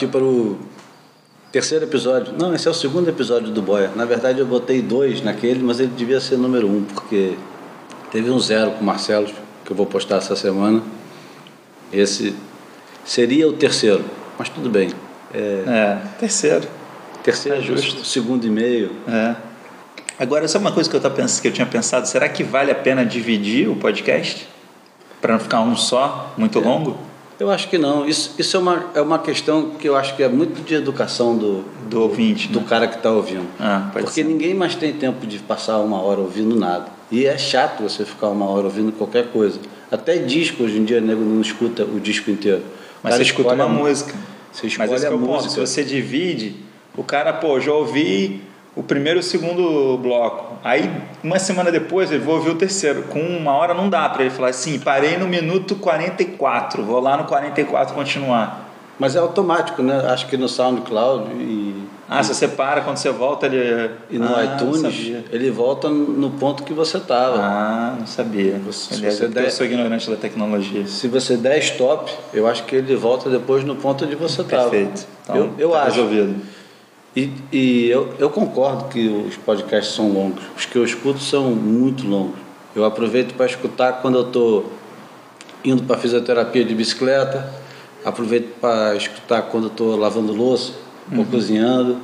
Partir para o terceiro episódio. Não, esse é o segundo episódio do Boia. Na verdade, eu botei dois naquele, mas ele devia ser número um, porque teve um zero com o Marcelo, que eu vou postar essa semana. Esse seria o terceiro, mas tudo bem. É, é terceiro. Terceiro, é justo. Segundo e meio. É. Agora, sabe uma coisa que eu, tava pensando, que eu tinha pensado? Será que vale a pena dividir o podcast? Para não ficar um só, muito é. longo? Eu acho que não. Isso, isso é, uma, é uma questão que eu acho que é muito de educação do, do ouvinte, do né? cara que está ouvindo. Ah, Porque ser. ninguém mais tem tempo de passar uma hora ouvindo nada. E é chato você ficar uma hora ouvindo qualquer coisa. Até disco, hoje em dia, o nego não escuta o disco inteiro. Mas você escuta uma música. Você escolhe Mas esse a é música. Ponto. Se você divide, o cara, pô, já ouvi o primeiro e o segundo bloco. Aí, uma semana depois, ele vou ouvir o terceiro. Com uma hora não dá para ele falar assim, parei no minuto 44, vou lá no 44 continuar. Mas é automático, né? Acho que no SoundCloud e. Ah, e, se você para, quando você volta, ele. E no ah, iTunes, ele volta no ponto que você estava. Ah, não sabia. Você, se você der, eu sou ignorante da tecnologia. Se você der stop, eu acho que ele volta depois no ponto onde você estava. Perfeito. Então, eu eu tá acho. Resolvido. E, e eu, eu concordo que os podcasts são longos. Os que eu escuto são muito longos. Eu aproveito para escutar quando eu estou indo para fisioterapia de bicicleta, aproveito para escutar quando eu estou lavando louça ou Uhum. cozinhando.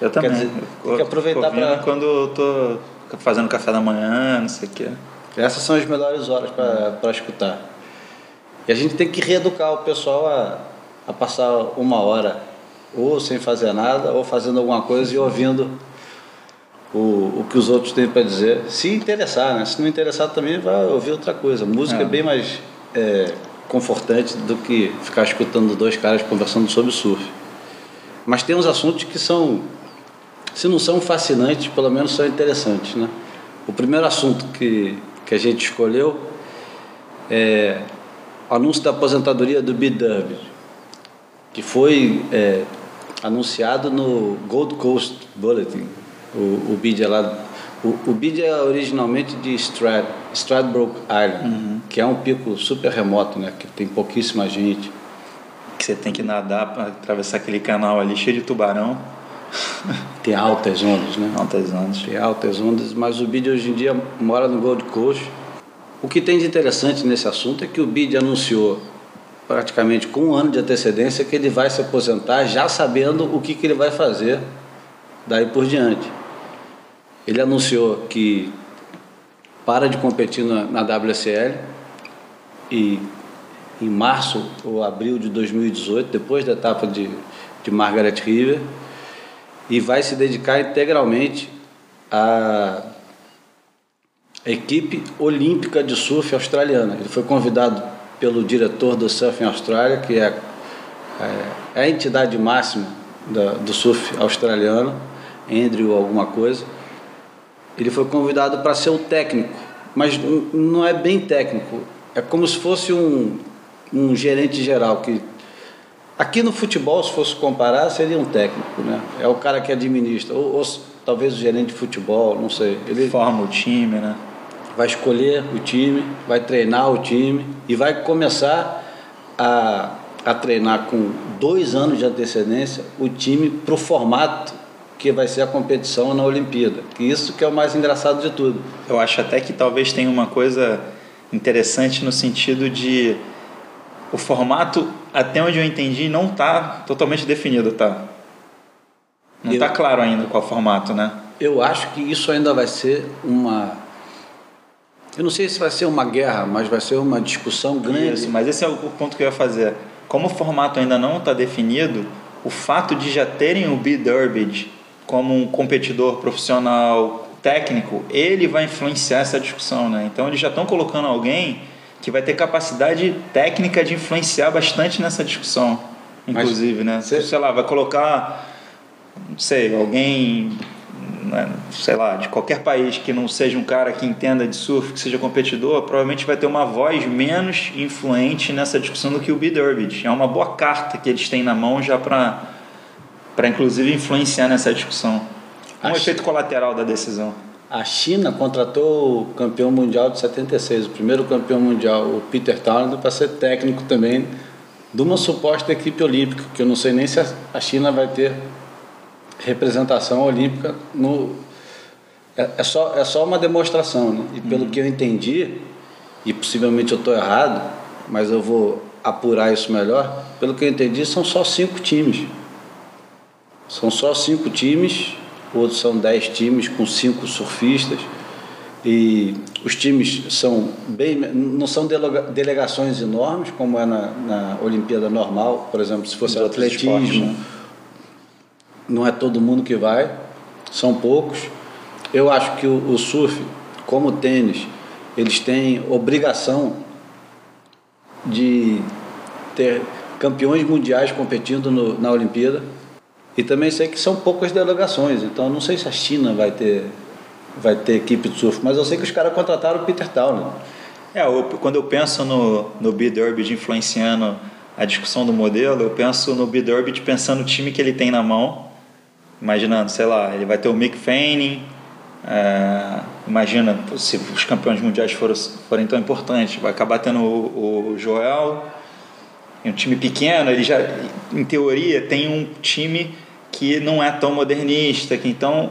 Eu também. dizer, tem que aproveitar pra- Quando eu tô fazendo café da manhã, não sei o quê. Essas são as melhores horas para escutar. E a gente tem que reeducar o pessoal a, a passar uma hora ou sem fazer nada, ou fazendo alguma coisa e ouvindo o, o que os outros têm para dizer. Se interessar, né? Se não interessar também, vai ouvir outra coisa. Música é, É. bem mais é, confortante do que ficar escutando dois caras conversando sobre surf. Mas tem uns assuntos que são, se não são fascinantes, pelo menos são interessantes, né? O primeiro assunto que, que a gente escolheu é o anúncio da aposentadoria do Derby, que foi é, anunciado no Gold Coast Bulletin. O, o bid é lá. O, o bid é originalmente de Strad, Stradbroke Island, que é um pico super remoto, né? Que tem pouquíssima gente. Que você tem que nadar para atravessar aquele canal ali cheio de tubarão. Tem altas ondas, né? Altas ondas. Tem altas ondas, mas o BID hoje em dia mora no Gold Coast. O que tem de interessante nesse assunto é que o BID anunciou praticamente com um ano de antecedência que ele vai se aposentar já sabendo o que, que ele vai fazer daí por diante. Ele anunciou que para de competir na, na WSL e em março ou abril de 2018, depois da etapa de, de Margaret River, e vai se dedicar integralmente à equipe olímpica de surf australiana. Ele foi convidado pelo diretor do Surfing Austrália, que é, é a entidade máxima da, do surf australiano, Andrew alguma coisa. Ele foi convidado para ser o técnico, mas não é bem técnico. É como se fosse um, um gerente geral que Aqui no futebol, se fosse comparar, seria um técnico, né? É o cara que administra, ou, ou talvez o gerente de futebol, não sei. Ele Forma o time, né? Vai escolher o time, vai treinar o time e vai começar a, a treinar com dois anos de antecedência o time para o formato que vai ser a competição na Olimpíada. Que isso que é o mais engraçado de tudo. Eu acho até que talvez tenha uma coisa interessante no sentido de o formato, até onde eu entendi, não está totalmente definido, tá? Não está claro ainda qual formato, né? Eu acho que isso ainda vai ser uma. Eu não sei se vai ser uma guerra, mas vai ser uma discussão grande. Isso, mas esse é o ponto que eu ia fazer. Como o formato ainda não está definido, o fato de já terem o B. Durbidge como um competidor profissional técnico, ele vai influenciar essa discussão, né? Então eles já estão colocando alguém que vai ter capacidade técnica de influenciar bastante nessa discussão, Mas inclusive, né? você- Sei lá, vai colocar, não sei, alguém, sei lá, de qualquer país que não seja um cara que entenda de surf, que seja competidor, provavelmente vai ter uma voz menos influente nessa discussão do que o B. Durbidge. É uma boa carta que eles têm na mão já para, para inclusive influenciar nessa discussão. Um Acho- efeito colateral da decisão. A China contratou o campeão mundial de 76, o primeiro campeão mundial, o Peter Townend, para ser técnico também de uma suposta equipe olímpica, que eu não sei nem se a China vai ter representação olímpica no é, é só é só uma demonstração, né? E pelo uhum. que eu entendi, e possivelmente eu estou errado, mas eu vou apurar isso melhor. Pelo que eu entendi, são só cinco times. São só cinco times, outros são dez times com cinco surfistas. E os times são bem, não são delegações enormes, como é na, na Olimpíada normal, por exemplo, se fosse atletismo, esportes, né? Não é todo mundo que vai, são poucos. Eu acho que o, surf, como o tênis, eles têm obrigação de ter campeões mundiais competindo no, na Olimpíada. E também sei que são poucas delegações, então não sei se a China vai ter, vai ter equipe de surf, mas eu sei que os caras contrataram o Peter Townley. É, eu, quando eu penso no, no B-Derby influenciando a discussão do modelo, eu penso no B-Derby pensando no time que ele tem na mão, imaginando, sei lá, ele vai ter o Mick Fanning, é, imagina se os campeões mundiais forem, tão importantes, vai acabar tendo o, o Joel, um time pequeno, ele já, em teoria, tem um time que não é tão modernista, que então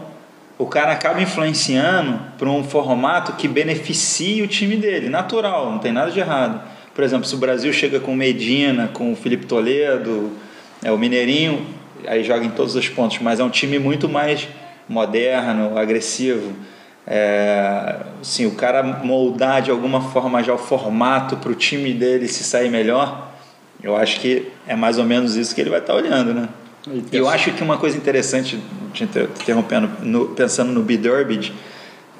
o cara acaba influenciando para um formato que beneficie o time dele, natural, não tem nada de errado. Por exemplo, se o Brasil chega com Medina, com o Felipe Toledo, é, o Mineirinho, aí joga em todos os pontos, mas é um time muito mais moderno, agressivo. É, assim, o cara moldar de alguma forma já o formato para o time dele se sair melhor, eu acho que é mais ou menos isso que ele vai estar tá olhando, né? E eu acho que uma coisa interessante, interrompendo, no, pensando no Bidurbid,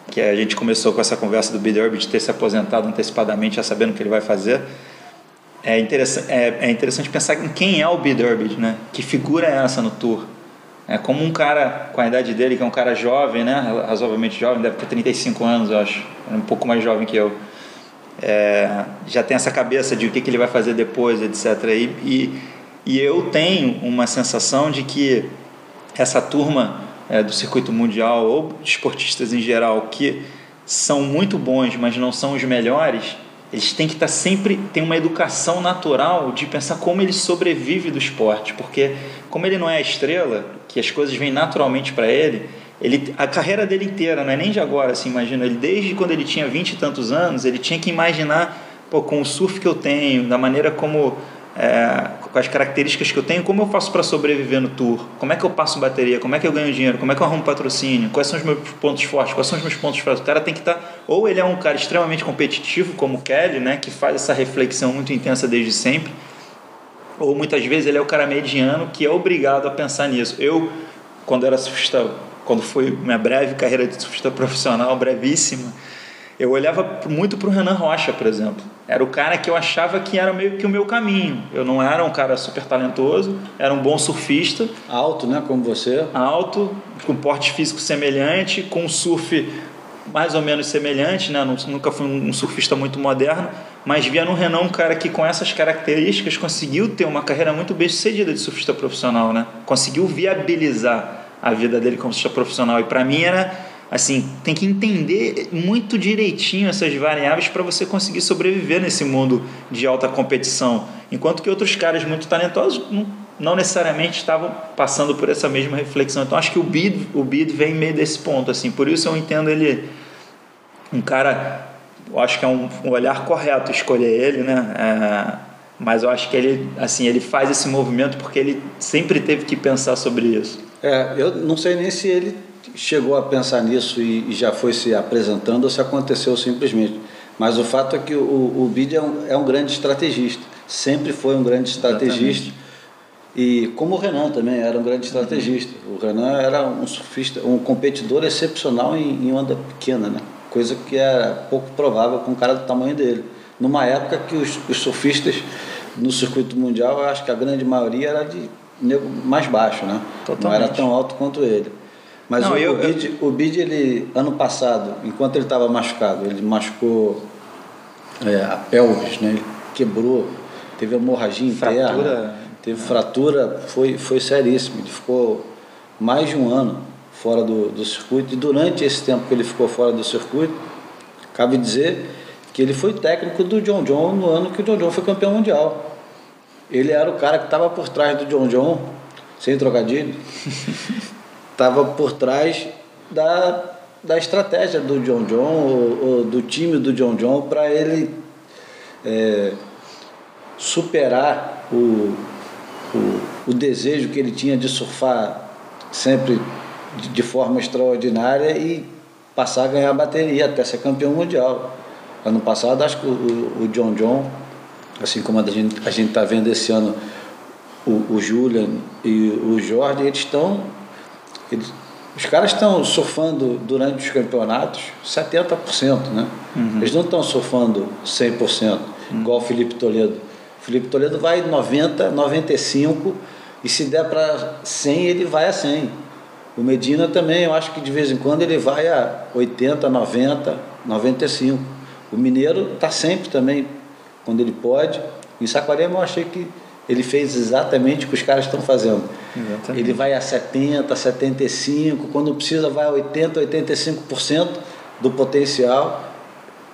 que a gente começou com essa conversa do Bidurbid ter se aposentado antecipadamente, já sabendo o que ele vai fazer, é interessante, é, é interessante pensar em quem é o Bidurbid, né? Que figura é essa no tour? É como um cara com a idade dele, que é um cara jovem, né? Razoavelmente jovem, deve ter 35 anos, eu acho. É um pouco mais jovem que eu. É, já tem essa cabeça de o que, que ele vai fazer depois, etc. E, e, e eu tenho uma sensação de que essa turma é, do circuito mundial ou esportistas em geral que são muito bons, mas não são os melhores, eles têm que estar sempre tem uma educação natural de pensar como ele sobrevive do esporte, porque como ele não é a estrela, que as coisas vêm naturalmente para ele, ele a carreira dele inteira, não é nem de agora, assim, imagina, ele desde quando ele tinha vinte e tantos anos, ele tinha que imaginar, pô, com o surf que eu tenho, da maneira como é, com as características que eu tenho, como eu faço para sobreviver no tour? Como é que eu passo bateria? Como é que eu ganho dinheiro? Como é que eu arrumo patrocínio? Quais são os meus pontos fortes? Quais são os meus pontos fracos? O cara tem que estar. Tá, ou ele é um cara extremamente competitivo, como o Kelly, né, que faz essa reflexão muito intensa desde sempre, ou muitas vezes ele é o cara mediano que é obrigado a pensar nisso. Eu, quando era surfista, quando foi minha breve carreira de surfista profissional, brevíssima, eu olhava muito para o Renan Rocha, por exemplo. Era o cara que eu achava que era meio que o meu caminho. Eu não era um cara super talentoso, era um bom surfista. Alto, né? Como você. Alto, com porte físico semelhante, com surf mais ou menos semelhante, né? Nunca fui um surfista muito moderno, mas via no Renan um cara que com essas características conseguiu ter uma carreira muito bem sucedida de surfista profissional, né? Conseguiu viabilizar a vida dele como surfista profissional. E para mim era assim, tem que entender muito direitinho essas variáveis para você conseguir sobreviver nesse mundo de alta competição. Enquanto que outros caras muito talentosos não, não necessariamente estavam passando por essa mesma reflexão. Então acho que o Bid, o Bid vem meio desse ponto, assim. Por isso eu entendo ele um cara, eu acho que é um, um olhar correto escolher ele, né? É, mas eu acho que ele, assim, ele faz esse movimento porque ele sempre teve que pensar sobre isso. É, eu não sei nem se ele chegou a pensar nisso e, e, já foi se apresentando ou se aconteceu simplesmente. Mas o fato é que o, o Bid é um, é um grande estrategista, sempre foi um grande estrategista. Exatamente. E como o Renan também era um grande estrategista. Uhum. O Renan era um surfista, um competidor excepcional em, em onda pequena, né? coisa que era pouco provável com um cara do tamanho dele. Numa época que os, os surfistas no circuito mundial, eu acho que a grande maioria era de mais baixo, né? Totalmente. Não era tão alto quanto ele. Mas Não, o, eu, o, Bid, eu... o Bid, ele, ano passado, enquanto ele estava machucado, ele machucou é, a pelvis, né? Ele quebrou, teve hemorragia fratura. interna, teve fratura, foi, foi seríssimo. Ele ficou mais de um ano fora do, do circuito, e durante esse tempo que ele ficou fora do circuito, cabe dizer que ele foi técnico do John John no ano que o John John foi campeão mundial. ele era o cara que estava por trás do John John, sem trocadilho, estava por trás da, da estratégia do John John, ou, ou do time do John John, para ele é, superar o, o, o, desejo que ele tinha de surfar sempre de, de forma extraordinária e passar a ganhar a bateria até ser campeão mundial. Ano passado, acho que o, o John John, assim como a gente a está vendo esse ano, o, o Julian e o Jorge, eles estão. Eles, os caras estão surfando durante os campeonatos 70%, né? Uhum. Eles não estão surfando 100%, uhum. igual o Felipe Toledo. O Felipe Toledo vai 90, 95 e se der para 100, ele vai a 100. O Medina também, eu acho que de vez em quando ele vai a 80, 90, 95. O Mineiro está sempre também, quando ele pode. Em Saquarema eu achei que ele fez exatamente o que os caras estão fazendo. Exatamente. Ele vai a 70, 75, quando precisa vai a 80, 85% do potencial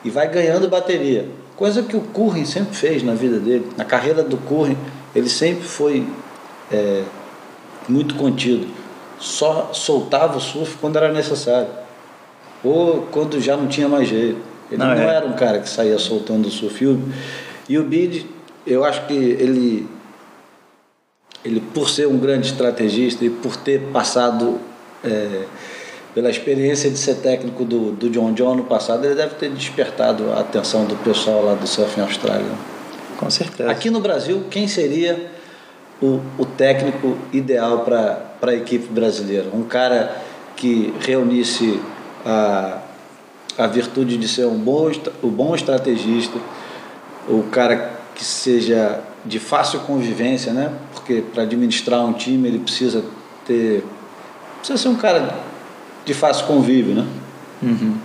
e vai ganhando bateria. Coisa que o Curry sempre fez na vida dele. Na carreira do Curry, ele sempre foi é, muito contido. Só soltava o surf quando era necessário. Ou quando já não tinha mais jeito. Ele não, não é. era um cara que saía soltando o surf. E o Bid, eu acho que ele ele por ser um grande estrategista e por ter passado é, pela experiência de ser técnico do, do John John no passado, ele deve ter despertado a atenção do pessoal lá do Surfing Austrália. Com certeza. Aqui no Brasil, quem seria o, o técnico ideal para a equipe brasileira? Um cara que reunisse a, a virtude de ser um bom, um bom estrategista, o cara que seja de fácil convivência, né? Porque para administrar um time ele precisa ter. precisa ser um cara de fácil convívio, né? Uhum.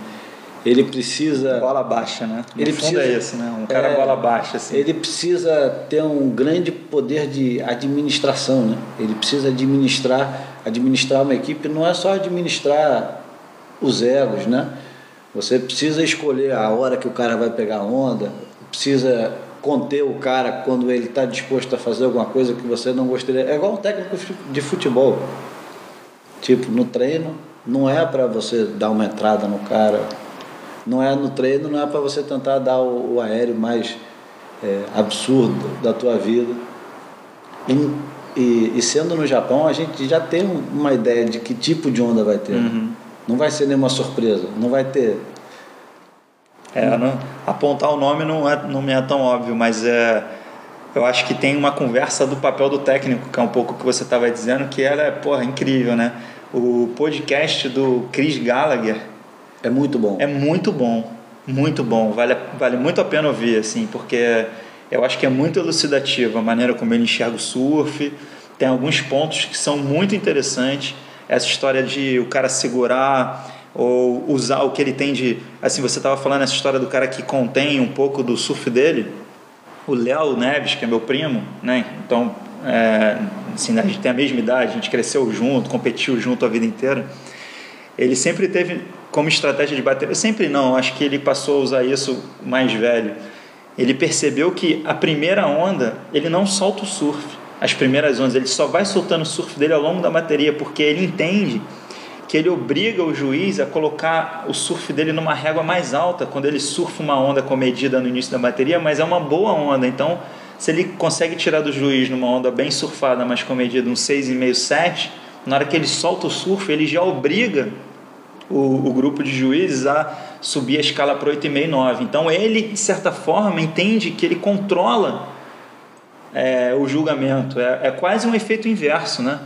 Ele precisa. Bola baixa, né? No ele precisa. É esse, né? Um cara é, bola baixa, assim. Ele precisa ter um grande poder de administração, né? Ele precisa administrar. Administrar uma equipe não é só administrar os egos, né? Você precisa escolher a hora que o cara vai pegar a onda, precisa conter o cara quando ele está disposto a fazer alguma coisa que você não gostaria. É igual um técnico de futebol. Tipo, no treino, não é para você dar uma entrada no cara. Não é no treino, não é para você tentar dar o, o aéreo mais é, absurdo da tua vida. E, e, e, sendo no Japão, a gente já tem uma ideia de que tipo de onda vai ter. Uhum. Não vai ser nenhuma surpresa. Não vai ter é, não, apontar o nome não, é, não me é tão óbvio, mas é, eu acho que tem uma conversa do papel do técnico, que é um pouco o que você estava dizendo, que ela é porra, incrível, né? O podcast do Chris Gallagher é muito bom. É muito bom, muito bom. Vale, vale muito a pena ouvir, assim, porque eu acho que é muito elucidativo a maneira como ele enxerga o surf. Tem alguns pontos que são muito interessantes. Essa história de o cara segurar ou usar o que ele tem de. Assim, você estava falando essa história do cara que contém um pouco do surf dele. O Léo Neves, que é meu primo, né? Então, é, assim, a gente tem a mesma idade, a gente cresceu junto, competiu junto a vida inteira. Ele sempre teve como estratégia de bater. Sempre não, acho que ele passou a usar isso mais velho. Ele percebeu que a primeira onda, ele não solta o surf. As primeiras ondas, ele só vai soltando o surf dele ao longo da bateria, porque ele entende que ele obriga o juiz a colocar o surf dele numa régua mais alta quando ele surfa uma onda comedida no início da bateria, mas é uma boa onda. Então, se ele consegue tirar do juiz numa onda bem surfada, mas comedida, um 6,5, 7, na hora que ele solta o surf, ele já obriga o, o grupo de juízes a subir a escala para 8,5, 9. Então, ele, de certa forma, entende que ele controla é, o julgamento. É, é quase um efeito inverso, né?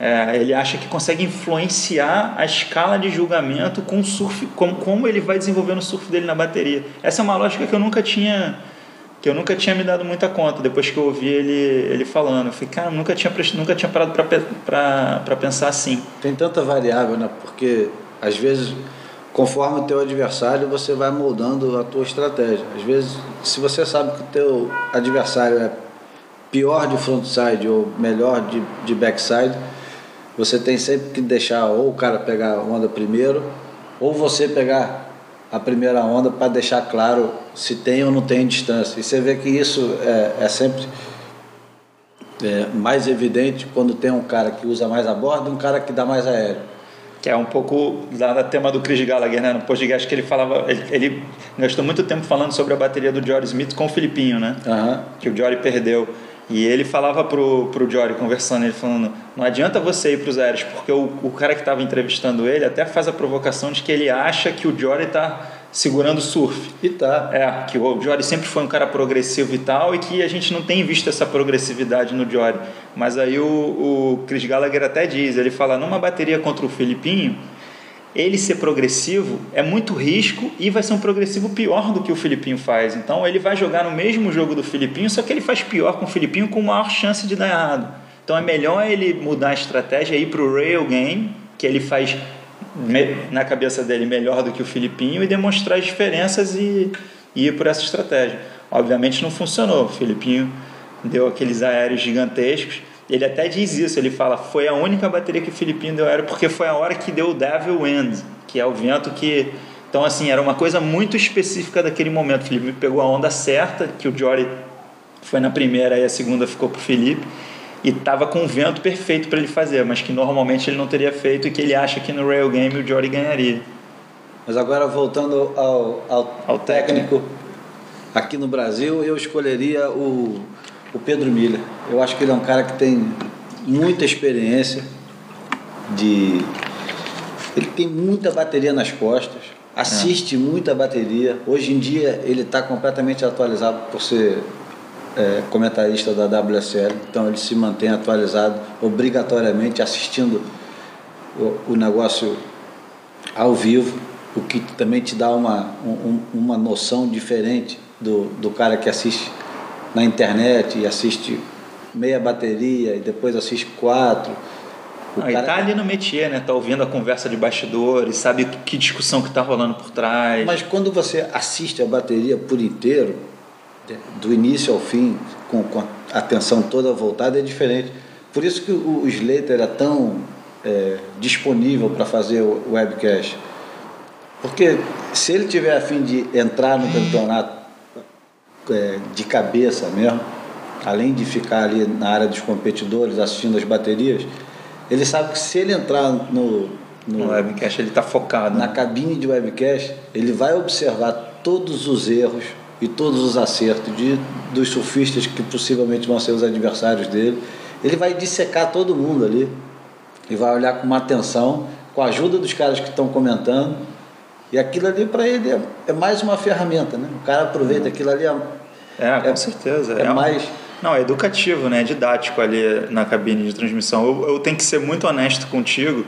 É, ele acha que consegue influenciar a escala de julgamento com surf, com, como ele vai desenvolvendo o surf dele na bateria. Essa é uma lógica que eu nunca tinha que eu nunca tinha me dado muita conta depois que eu ouvi ele, ele falando. Eu falei, cara, nunca tinha, nunca tinha parado para pensar assim. Tem tanta variável, né? Porque às vezes, conforme o teu adversário, você vai moldando a tua estratégia. Às vezes, se você sabe que o teu adversário é pior de frontside ou melhor de, de backside, você tem sempre que deixar ou o cara pegar a onda primeiro, ou você pegar a primeira onda para deixar claro se tem ou não tem distância. E você vê que isso é, é sempre é mais evidente quando tem um cara que usa mais a borda e um cara que dá mais aéreo. Que é um pouco da tema do Chris Gallagher, né? No podcast que ele falava, ele, ele, gastou muito tempo falando sobre a bateria do Jory Smith com o Filipinho, né? Uhum. Que o Jory perdeu. E ele falava pro, pro Jory, conversando, ele falando, não adianta você ir para os aéreos, porque o, o cara que estava entrevistando ele até faz a provocação de que ele acha que o Jory está segurando surf. E tá. É, que o Jory sempre foi um cara progressivo e tal, e que a gente não tem visto essa progressividade no Jory. Mas aí o, o Chris Gallagher até diz, ele fala, numa bateria contra o Filipinho, ele ser progressivo é muito risco e vai ser um progressivo pior do que o Filipinho faz. Então ele vai jogar no mesmo jogo do Filipinho, só que ele faz pior com o Filipinho com maior chance de dar errado. Então é melhor ele mudar a estratégia e ir para o rail game, que ele faz na cabeça dele melhor do que o Filipinho e demonstrar as diferenças e, e ir por essa estratégia. Obviamente não funcionou. O Filipinho deu aqueles aéreos gigantescos. Ele até diz isso, ele fala, foi a única bateria que o Filipinho deu aéreo porque foi a hora que deu o Devil Wind, que é o vento que... Então, assim, era uma coisa muito específica daquele momento. O Felipe pegou a onda certa, que o Jory foi na primeira e a segunda ficou para o Felipe e estava com o vento perfeito para ele fazer, mas que normalmente ele não teria feito e que ele acha que no Rail Game o Jory ganharia. Mas agora voltando ao, ao, ao técnico, aqui no Brasil eu escolheria o, o Pedro Miller. Eu acho que ele é um cara que tem muita experiência de ele tem muita bateria nas costas, assiste é. muita bateria. Hoje em dia ele está completamente atualizado por ser é, comentarista da WSL, então ele se mantém atualizado obrigatoriamente assistindo o, o negócio ao vivo, o que também te dá uma, um, uma noção diferente do, do cara que assiste na internet e assiste meia bateria e depois assiste quatro. O cara... tá ali no métier, né? Tá ouvindo a conversa de bastidores, sabe que discussão que tá rolando por trás. Mas quando você assiste a bateria por inteiro, do início ao fim, com, com a atenção toda voltada, é diferente. Por isso que o, Slater é tão é, disponível para fazer o webcast. Porque se ele tiver a fim de entrar no campeonato é, de cabeça mesmo, além de ficar ali na área dos competidores assistindo as baterias, ele sabe que se ele entrar no, no, no webcast, ele está focado. Na cabine de webcast, ele vai observar todos os erros, e todos os acertos de, dos surfistas que possivelmente vão ser os adversários dele. Ele vai dissecar todo mundo ali e vai olhar com uma atenção, com a ajuda dos caras que estão comentando. E aquilo ali para ele é, é, mais uma ferramenta, né? O cara aproveita aquilo ali. É, é com é, certeza. É, é mais. Não, é educativo, né? É didático ali na cabine de transmissão. Eu, eu tenho que ser muito honesto contigo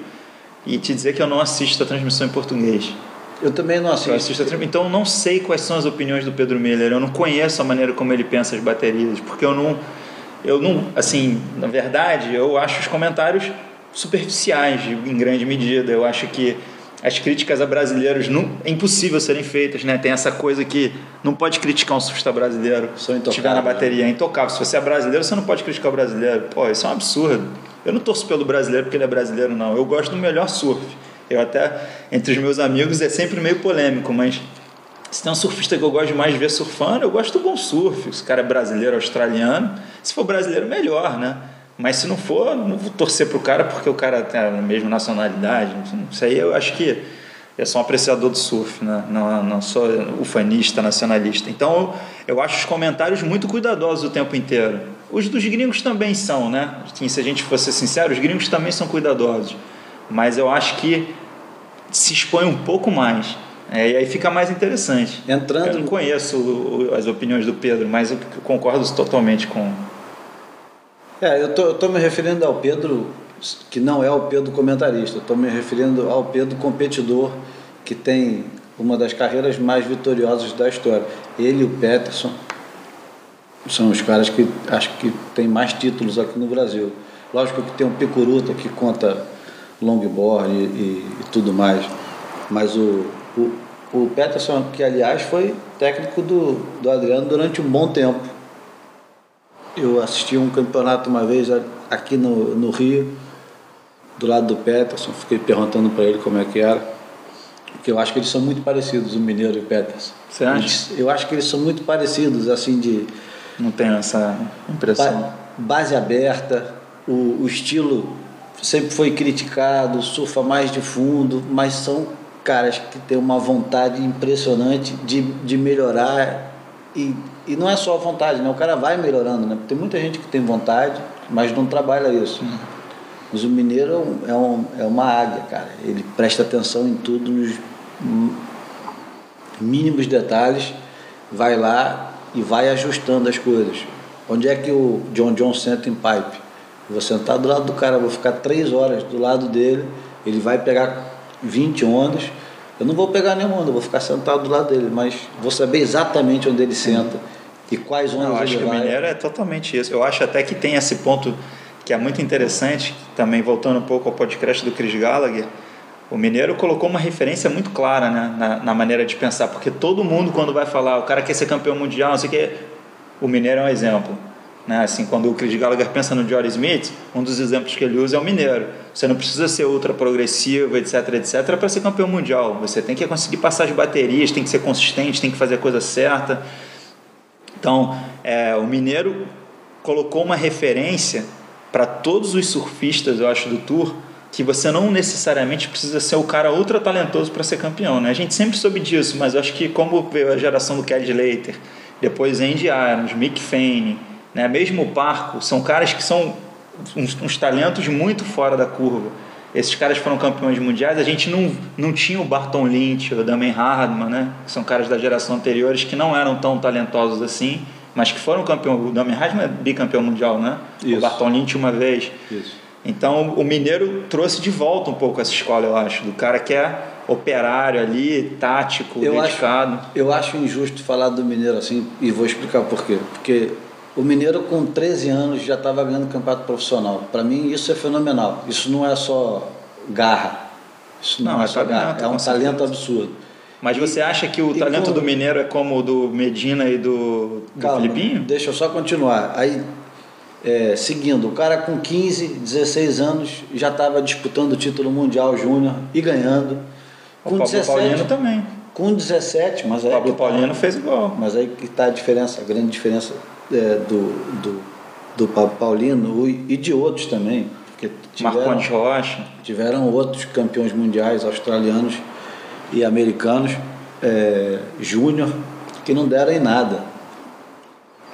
e te dizer que eu não assisto a transmissão em português. Eu também não assisto. Eu assisto a então eu não sei quais são as opiniões do Pedro Miller. Eu não conheço a maneira como ele pensa as baterias, porque eu não, eu não, assim, na verdade, eu acho os comentários superficiais em grande medida. Eu acho que as críticas a brasileiros não, é impossível serem feitas, né? Tem essa coisa que não pode criticar um surfista brasileiro se estiver na bateria, é intocável. Se você é brasileiro, você não pode criticar o brasileiro. Pô, isso é um absurdo. Eu não torço pelo brasileiro porque ele é brasileiro, não. Eu gosto do melhor surf. Eu até, entre os meus amigos, é sempre meio polêmico, mas se tem um surfista que eu gosto mais de ver surfando, eu gosto do bom surf. Se o cara é brasileiro, australiano, se for brasileiro, melhor, né? Mas se não for, não vou torcer pro cara porque o cara tem a mesma nacionalidade. Isso aí eu acho que eu sou um apreciador do surf, né? não, não sou ufanista, nacionalista. Então eu acho os comentários muito cuidadosos o tempo inteiro. Os dos gringos também são, né? Assim, se a gente fosse sincero, os gringos também são cuidadosos. Mas eu acho que se expõe um pouco mais. É, e aí fica mais interessante. Entrando... Eu não conheço as opiniões do Pedro, mas eu concordo totalmente com. É, eu tô me referindo ao Pedro, que não é o Pedro comentarista, estou me referindo ao Pedro competidor, que tem uma das carreiras mais vitoriosas da história. Ele e o Peterson são os caras que acho que tem mais títulos aqui no Brasil. Lógico que tem um Picuruta que conta longboard e, e, e tudo mais. Mas o, o, o Peterson, que aliás foi técnico do, do Adriano durante um bom tempo. Eu assisti um campeonato uma vez aqui no, no Rio, do lado do Peterson, fiquei perguntando para ele como é que era. Porque eu acho que eles são muito parecidos, o Mineiro e o Peterson. Você acha? Eu acho que eles são muito parecidos, assim, de. Não tenho essa impressão. Pa base aberta, o, o estilo sempre foi criticado, surfa mais de fundo, mas são caras que têm uma vontade impressionante de, de melhorar e, e não é só a vontade, né? O cara vai melhorando, né? Tem muita gente que tem vontade, mas não trabalha isso. Mas o mineiro é, um, é uma águia, cara. Ele presta atenção em tudo, nos mínimos detalhes, vai lá e vai ajustando as coisas. Onde é que o John John senta em pipe? Eu vou sentar do lado do cara, vou ficar três horas do lado dele, ele vai pegar 20 ondas. Eu não vou pegar nenhuma onda, vou ficar sentado do lado dele, mas vou saber exatamente onde ele senta e quais ondas não, eu acho ele que vai. o Mineiro é totalmente isso. Eu acho até que tem esse ponto que é muito interessante, também voltando um pouco ao podcast do Chris Gallagher, o Mineiro colocou uma referência muito clara né, na, na, maneira de pensar, porque todo mundo quando vai falar, o cara quer ser campeão mundial, não sei o que, o Mineiro é um exemplo. Né? Assim, quando o Chris Gallagher pensa no Jory Smith, um dos exemplos que ele usa é o Mineiro. Você não precisa ser ultra progressivo, etc, etc, para ser campeão mundial. Você tem que conseguir passar as baterias, tem que ser consistente, tem que fazer a coisa certa. Então, é, o Mineiro colocou uma referência para todos os surfistas, eu acho, do Tour, que você não necessariamente precisa ser o cara ultra talentoso para ser campeão. Né? A gente sempre soube disso, mas eu acho que como veio a geração do Kelly Slater, depois Andy Irons, Mick Fanning, né? mesmo o Parco, são caras que são uns, uns, talentos muito fora da curva. Esses caras foram campeões mundiais, a gente não, não tinha o Barton Lynch, o Damien Hardman, né? que são caras da geração anteriores que não eram tão talentosos assim, mas que foram campeão. O Damien Hardman é bicampeão mundial, né? Isso. O Barton Lynch uma vez. Isso. Então o Mineiro trouxe de volta um pouco essa escola, eu acho, do cara que é operário ali, tático, eu dedicado. Acho, eu acho injusto falar do Mineiro assim e vou explicar por quê. Porque o Mineiro com 13 anos já estava ganhando campeonato profissional. Para mim isso é fenomenal. Isso não é só garra. Isso não, não é, é só garra, é um talento absurdo. Mas você acha que o e talento do Mineiro é como o do Medina e do, do Calma, Filipinho? Deixa eu só continuar. Aí é, seguindo, o cara com 15, 16 anos já estava disputando o título mundial júnior e ganhando. Com o Pablo 17, Paulino também. Com 17, mas aí. O Pablo Paulino tá, fez igual. Mas aí que está a diferença, a grande diferença é, do, do, do Pablo Paulino e de outros também. Porque tiveram, Marcondes Rocha. Tiveram outros campeões mundiais australianos e americanos, é, júnior, que não deram em nada.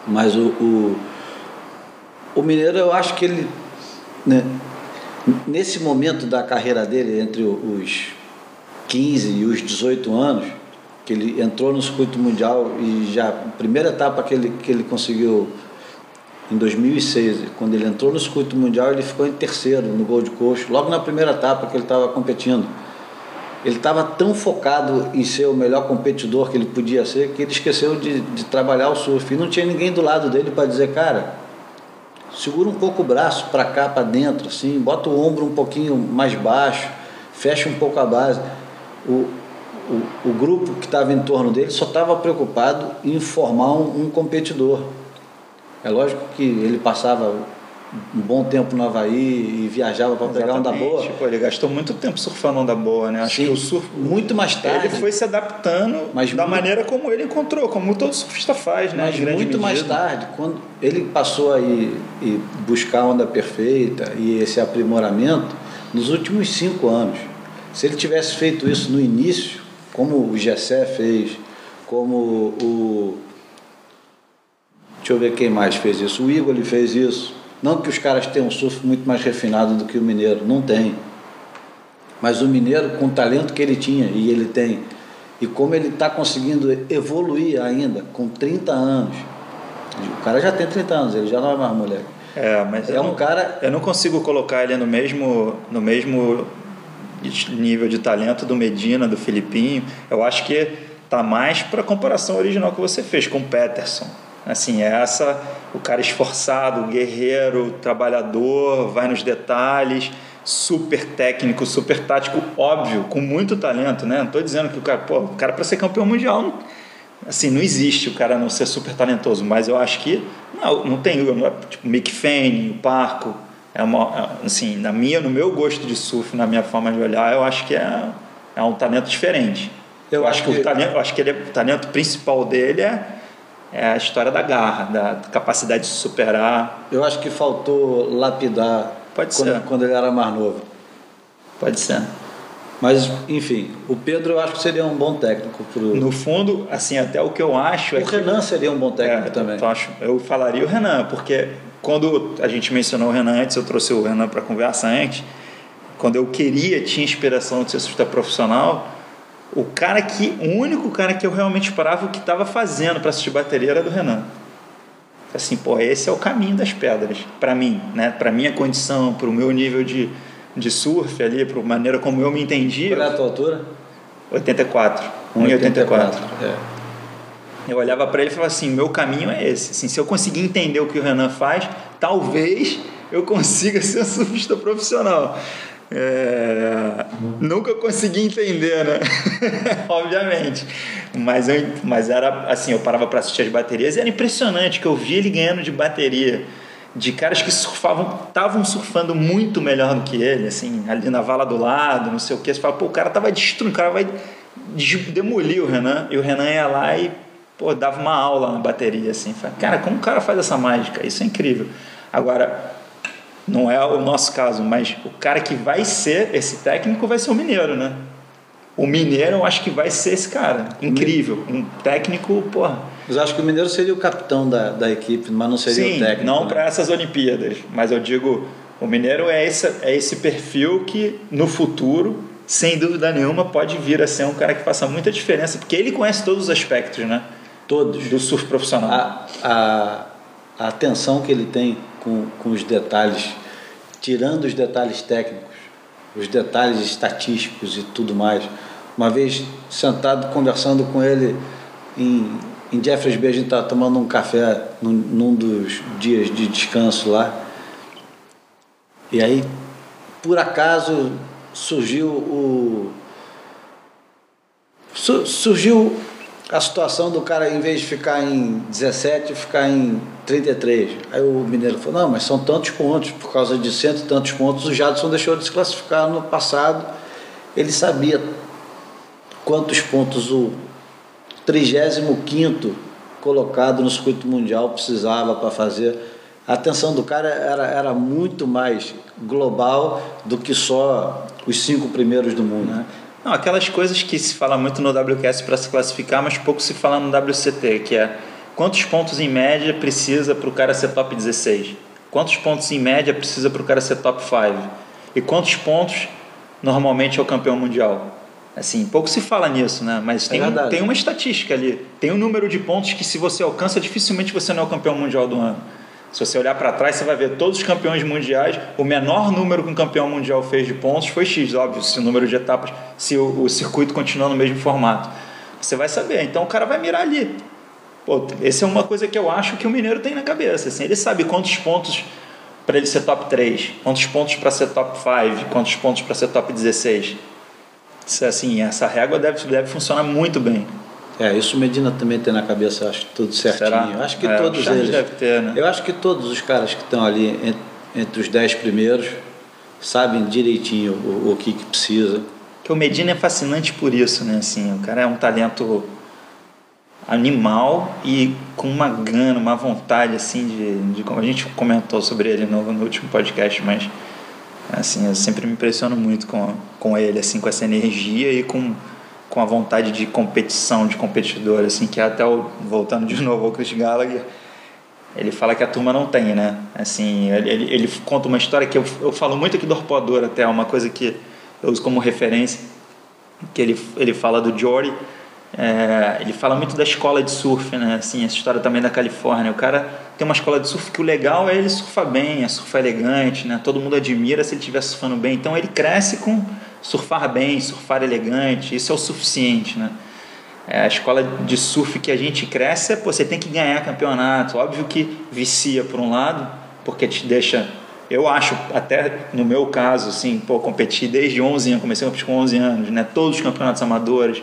Mas o, o o Mineiro, eu acho que ele, né, nesse momento da carreira dele, entre os 15 e os 18 anos, que ele entrou no circuito mundial e já, a primeira etapa que ele, que ele conseguiu em 2006, quando ele entrou no circuito mundial, ele ficou em terceiro no Gold Coast, logo na primeira etapa que ele estava competindo. Ele estava tão focado em ser o melhor competidor que ele podia ser que ele esqueceu de, de trabalhar o surf. E não tinha ninguém do lado dele para dizer, cara, segura um pouco o braço para cá, para dentro, assim, bota o ombro um pouquinho mais baixo, fecha um pouco a base. O, o, o grupo que estava em torno dele só estava preocupado em formar um, um competidor. É lógico que ele passava um bom tempo no Havaí e viajava para pegar onda boa. Tipo, ele gastou muito tempo surfando onda boa, né? Acho Sim, que o surf. Muito mais tarde. Ele foi se adaptando mas da muito, maneira como ele encontrou, como todo surfista faz, né? Mas muito medida. mais tarde, quando ele passou a ir, ir buscar a onda perfeita e esse aprimoramento, nos últimos cinco anos. Se ele tivesse feito isso no início, como o Gessé fez, como o. Deixa eu ver quem mais fez isso. O Igor ele fez isso não que os caras tenham um surf muito mais refinado do que o mineiro, não tem. Mas o mineiro, com o talento que ele tinha e ele tem, e como ele está conseguindo evoluir ainda, com 30 anos, o cara já tem 30 anos, ele já não é mais moleque. É, mas é um não, cara. Eu não consigo colocar ele no mesmo, no mesmo nível de talento do Medina, do Filipinho. Eu acho que tá mais para a comparação original que você fez com o Peterson. Assim, é essa o cara esforçado, guerreiro, trabalhador, vai nos detalhes, super técnico, super tático, óbvio, com muito talento, né? Não estou dizendo que o cara, pô, o cara para ser campeão mundial, assim, não existe o cara não ser super talentoso, mas eu acho que não, não tem, tipo, Mick Fanning, o Parco, é uma, é, assim, na minha, no meu gosto de surf, na minha forma de olhar, eu acho que é, é um talento diferente. Eu, eu acho que, que, o talento, eu acho que ele é, o talento principal dele é é a história da garra, da capacidade de superar. Eu acho que faltou lapidar Pode quando, ser. quando ele era mais novo. Pode ser. Mas, enfim, o Pedro eu acho que seria um bom técnico pro. No fundo, assim, até o que eu acho é o que Renan seria um bom técnico É, também. Eu, acho, eu falaria o Renan, porque quando a gente mencionou o Renan antes, eu trouxe o Renan para conversa antes, quando eu queria, tinha inspiração de ser surfista profissional, o cara que, o único cara que eu realmente esperava o que estava fazendo para assistir bateria era do Renan. Assim, pô, esse é o caminho das pedras, para mim, né? Para minha condição, para o meu nível de, de surf ali, para a maneira como eu me entendia. Qual é a tua altura? 84, 1,84. É. Eu olhava para ele e falava assim: meu caminho é esse. Assim, se eu conseguir entender o que o Renan faz, talvez eu consiga ser um surfista profissional. É, nunca consegui entender, né? Obviamente. Mas, eu, mas era assim: eu parava para assistir as baterias e era impressionante que eu via ele ganhando de bateria. De caras que surfavam, estavam surfando muito melhor do que ele, assim, ali na vala do lado, não sei o que. Você fala, pô, o cara tava destruindo, o cara vai demolir o Renan. E o Renan ia lá e pô, dava uma aula na bateria, assim. Falei, cara, como o cara faz essa mágica? Isso é incrível. Agora, não é o nosso caso, mas o cara que vai ser esse técnico vai ser o mineiro, né? O mineiro eu acho que vai ser esse cara. Incrível. Um técnico, porra. Mas eu acho que o Mineiro seria o capitão da, da equipe, mas não seria Sim, o técnico. não né? para essas Olimpíadas, mas eu digo, o mineiro é esse, é esse perfil que no futuro, sem dúvida nenhuma, pode vir a ser um cara que faça muita diferença, porque ele conhece todos os aspectos, né? Todos. Do surf profissional. A, a, a atenção que ele tem com, com os detalhes, tirando os detalhes técnicos, os detalhes estatísticos e tudo mais. Uma vez sentado conversando com ele em, em Jeffreys Bay, a gente estava tomando um café num, num dos dias de descanso lá. E aí, por acaso, surgiu o. su- surgiu a situação do cara, em vez de ficar em 17, ficar em 33. Aí o mineiro falou: não, mas são tantos pontos, por causa de cento e tantos pontos, o Jadson deixou de se classificar no passado. Ele sabia quantos pontos o 35 colocado no circuito mundial precisava para fazer. A atenção do cara era, era muito mais global do que só os cinco primeiros do mundo. né? Não, aquelas coisas que se fala muito no WQS para se classificar, mas pouco se fala no WCT, que é quantos pontos em média precisa para o cara ser top 16? Quantos pontos em média precisa para o cara ser top 5? E quantos pontos normalmente é o campeão mundial? Assim, pouco se fala nisso, né? Mas tem, um- verdade. tem uma estatística ali. Tem um número de pontos que se você alcança, dificilmente você não é o campeão mundial do ano. Se você olhar para trás, você vai ver todos os campeões mundiais. O menor número que um campeão mundial fez de pontos foi X, óbvio, se o número de etapas, se o, o circuito continuar no mesmo formato. Você vai saber. Então o cara vai mirar ali. Pô, essa é uma coisa que eu acho que o mineiro tem na cabeça. Assim, ele sabe quantos pontos para ele ser top 3, quantos pontos para ser top 5, quantos pontos para ser top 16. Isso, assim, essa régua deve, deve funcionar muito bem. É, isso o Medina também tem na cabeça, acho tudo certinho. Será? Eu acho que É, todos eles. deve ter, né? Eu acho que todos os caras que estão ali en- entre os dez primeiros sabem direitinho o, o que, que precisa. Porque o Medina é fascinante por isso, né? Assim, o cara é um talento animal e com uma gana, uma vontade, assim, de, de como a gente comentou sobre ele no, no último podcast, mas assim, eu sempre me impressiono muito com, com ele, assim, com essa energia e com, com a vontade de competição, de competidor, assim, que é até o, voltando de novo ao Chris Gallagher, ele fala que a turma não tem, né? Assim, ele, ele, conta uma história que eu, eu falo muito aqui do Arpoador até, uma coisa que eu uso como referência, que ele, ele fala do Jory, é, ele fala muito da escola de surf, né? Assim, essa história também da Califórnia. O cara tem uma escola de surf que o legal é ele surfar bem, é surfar elegante, né? Todo mundo admira se ele estiver surfando bem. Então ele cresce com surfar bem, surfar elegante. Isso é o suficiente, né? É, a escola de surf que a gente cresce é, pô, você tem que ganhar campeonato. Óbvio que vicia por um lado, porque te deixa... Eu acho, até no meu caso, assim, pô, competi desde 11 anos, comecei com 11 anos, né? Todos os campeonatos amadores,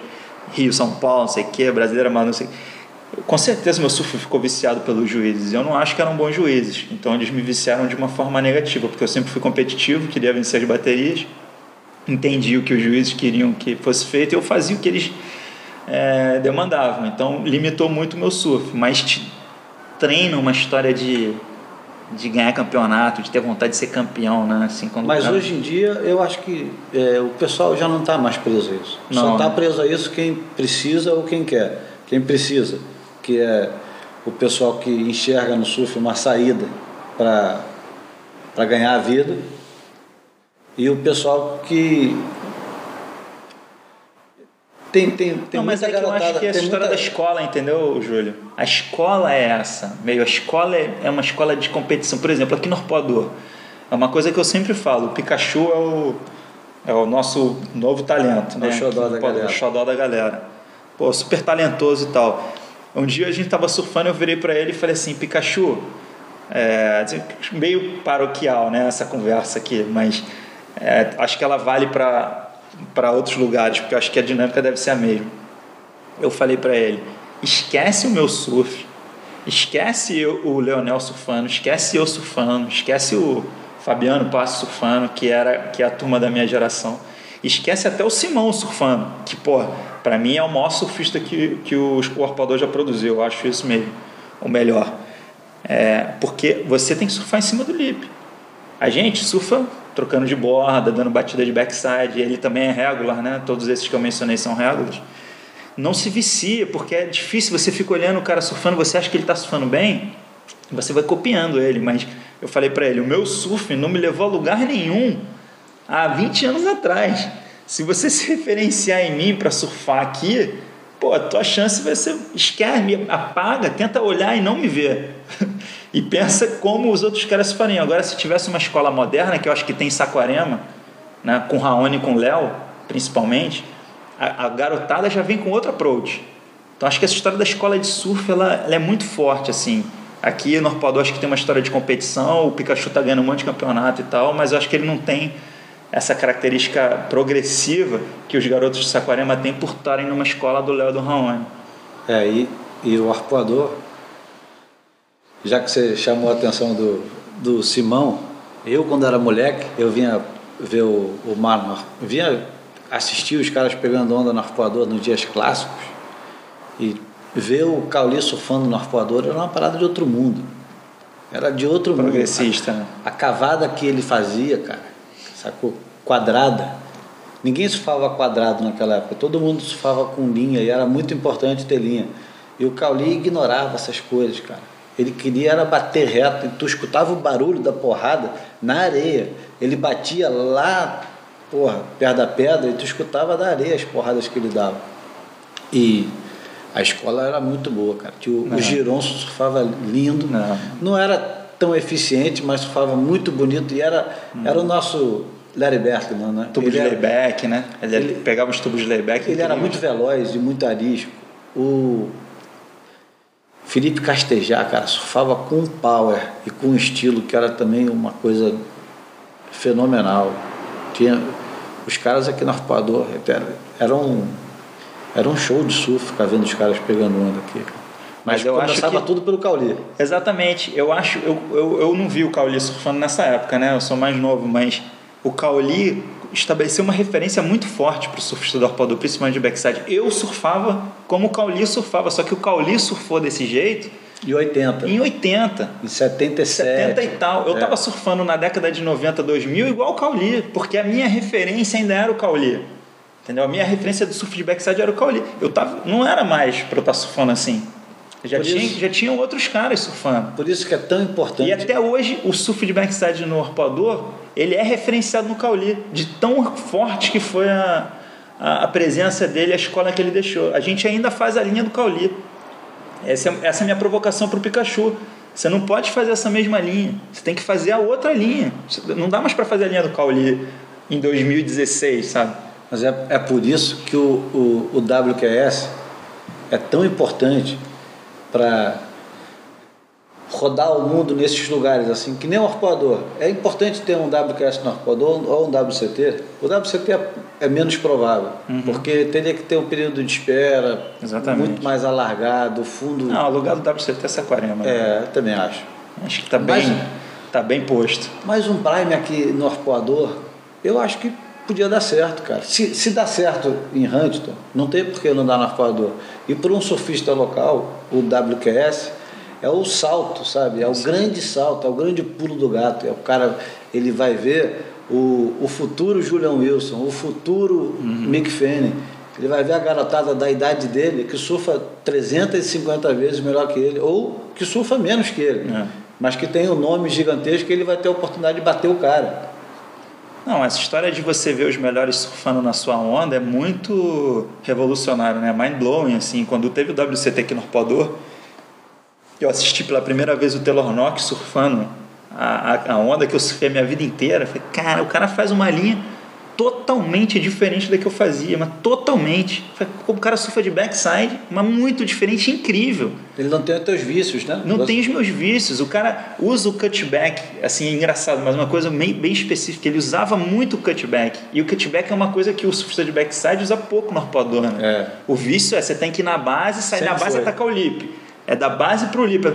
Rio, São Paulo, não sei o que, brasileira, mas não sei. Com certeza meu surf ficou viciado pelos juízes. Eu não acho que eram bons juízes. Então eles me viciaram de uma forma negativa, porque eu sempre fui competitivo, queria vencer as baterias, entendi o que os juízes queriam que fosse feito e eu fazia o que eles é, demandavam. Então limitou muito o meu surf, mas te treina uma história de, de ganhar campeonato, de ter vontade de ser campeão, né? Assim, quando Mas cara- hoje em dia eu acho que é, o pessoal já não está mais preso a isso. Só Não, está né? preso a isso quem precisa ou quem quer. Quem precisa, que é o pessoal que enxerga no surf uma saída para ganhar a vida. E o pessoal que tem, tem, tem Não, mas muita é que eu acho que é a história muita- da escola, entendeu, Júlio? A escola é essa, meio. A escola é, é uma escola de competição. Por exemplo, aqui no Arpoador, é uma coisa que eu sempre falo: o Pikachu é o, é o nosso novo talento, É né? o xodó Aqui no da Arpoador, galera. O xodó da galera. Pô, super talentoso e tal. Um dia a gente tava surfando, eu virei para ele e falei assim: Pikachu, é, meio paroquial, né? Essa conversa aqui, mas é, acho que ela vale para outros lugares, porque acho que a dinâmica deve ser a mesma. Eu falei para ele: esquece o meu surf, esquece eu- o Leonel surfando, esquece eu surfando, esquece o Fabiano Passo surfando, que era que é a turma da minha geração. Esquece até o Simão surfando, que, pô, para mim é o maior surfista que, que o arpoador já produziu, eu acho isso mesmo, o melhor. É, porque você tem que surfar em cima do lip. A gente surfa trocando de borda, dando batida de backside, ele também é regular, né? Todos esses que eu mencionei são regulars. Não se vicia, porque é difícil, você fica olhando o cara surfando, você acha que ele está surfando bem, você vai copiando ele, mas eu falei para ele, o meu surf não me levou a lugar nenhum há 20 anos atrás. Se você se referenciar em mim para surfar aqui, pô, a tua chance vai ser esquece, me apaga, tenta olhar e não me ver. e pensa como os outros caras fariam. Agora, se tivesse uma escola moderna, que eu acho que tem em Saquarema, né, com Raoni e com Léo, principalmente, a, a garotada já vem com outro approach. Então, acho que essa história da escola de surf, ela, ela é muito forte, assim. Aqui no Arpoador acho que tem uma história de competição, o Pikachu tá ganhando um monte de campeonato e tal, mas eu acho que ele não tem essa característica progressiva que os garotos de Saquarema têm por estarem numa escola do Léo do Raoni. É, e, e o arpoador, já que você chamou a atenção do, do Simão, eu quando era moleque, eu vinha ver o, o mar, no ar- eu vinha assistir os caras pegando onda no arpoador nos dias clássicos e ver o Cauli surfando no arpoador era uma parada de outro mundo. Era de outro mundo. Progressista, né? A cavada que ele fazia, cara, sacou? Quadrada. Ninguém surfava quadrado naquela época, todo mundo surfava com linha e era muito importante ter linha. E o Cauli ignorava essas coisas, cara. Ele queria era bater reto, e tu escutava o barulho da porrada na areia. Ele batia lá, porra, perto da pedra, e tu escutava da areia as porradas que ele dava. E a escola era muito boa, cara. O, o Giron surfava lindo. Não. Não era tão eficiente, mas surfava muito bonito e era, era o nosso Larry Bertman, né? Tubo ele de era, layback, né? Ele, ele- pegava os tubos de layback. ele era muito veloz e muito arisco. O Felipe Castejar, cara, surfava com power e com estilo que era também uma coisa fenomenal. Tinha os caras aqui no Arpoador, era, era um era um show de surf ficar vendo os caras pegando onda aqui. Mas, Mas eu acho começava que- tudo pelo Cauli. Exatamente. Eu acho, eu, eu, eu não vi o Cauli surfando nessa época, né? Eu sou mais novo, mas o Cauli estabeleceu uma referência muito forte para o surfista do arpoador, principalmente de backside. Eu surfava como o Cauli surfava, só que o Cauli surfou desse jeito Em 80. em 80. Em 77. 70 e tal. Eu É. tava surfando na década de 90, 2000 igual o Cauli, porque a minha referência ainda era o Cauli. Entendeu? A minha referência do surf de backside era o Cauli. Eu tava, não era mais para eu estar surfando assim. Já, Por tinha, isso- já tinham outros caras surfando. Por isso que é tão importante. E até hoje, o surf de backside no arpoador, ele é referenciado no Cauli, de tão forte que foi a, a, a presença dele, a escola que ele deixou. A gente ainda faz a linha do Cauli. Essa é, essa é a minha provocação para o Pikachu. Você não pode fazer essa mesma linha. Você tem que fazer a outra linha. Não dá mais para fazer a linha do Cauli em 2016, sabe? Mas é, é por isso que o, o, o WQS é tão importante para rodar o mundo nesses lugares, assim, que nem o arpoador. É importante ter um WQS no arpoador ou um WCT. O WCT é, é menos provável, porque teria que ter um período de espera Exatamente. muito mais alargado, o fundo... Não, o lugar do WCT é Saquarema. né? É, também acho. Acho que tá Mas- bem, tá bem posto. Mas um Prime aqui no arpoador, eu acho que podia dar certo, cara. Se, se dá certo em Huntington, não tem por que não dar na Arpoador. E para um surfista local, o WQS, é o salto, sabe? É o Sim. grande salto, é o grande pulo do gato. É o cara, ele vai ver o, o futuro Julian Wilson, o futuro uhum. Mick Fanning. Ele vai ver a garotada da idade dele que surfa 350 vezes melhor que ele, ou que surfa menos que ele, é. mas que tem um nome gigantesco que ele vai ter a oportunidade de bater o cara. Não, essa história de você ver os melhores surfando na sua onda é muito revolucionário, né? Mind blowing, assim. Quando teve o WCT aqui no Arpoador, eu assisti pela primeira vez o Taylor Knox surfando a, a, onda que eu surfei a minha vida inteira. falei, cara, o cara faz uma linha totalmente diferente da que eu fazia, mas totalmente. O cara surfa de backside, mas muito diferente, incrível. Ele não tem os teus vícios, né? Não Você... tem os meus vícios. O cara usa o cutback, assim, é engraçado, mas uma coisa bem, bem específica. Ele usava muito o cutback. E o cutback é uma coisa que o surfista de backside usa pouco no arpoador, né? É. O vício é você tem que ir na base, sair Sempre da base e atacar o lip. É da base para o lip.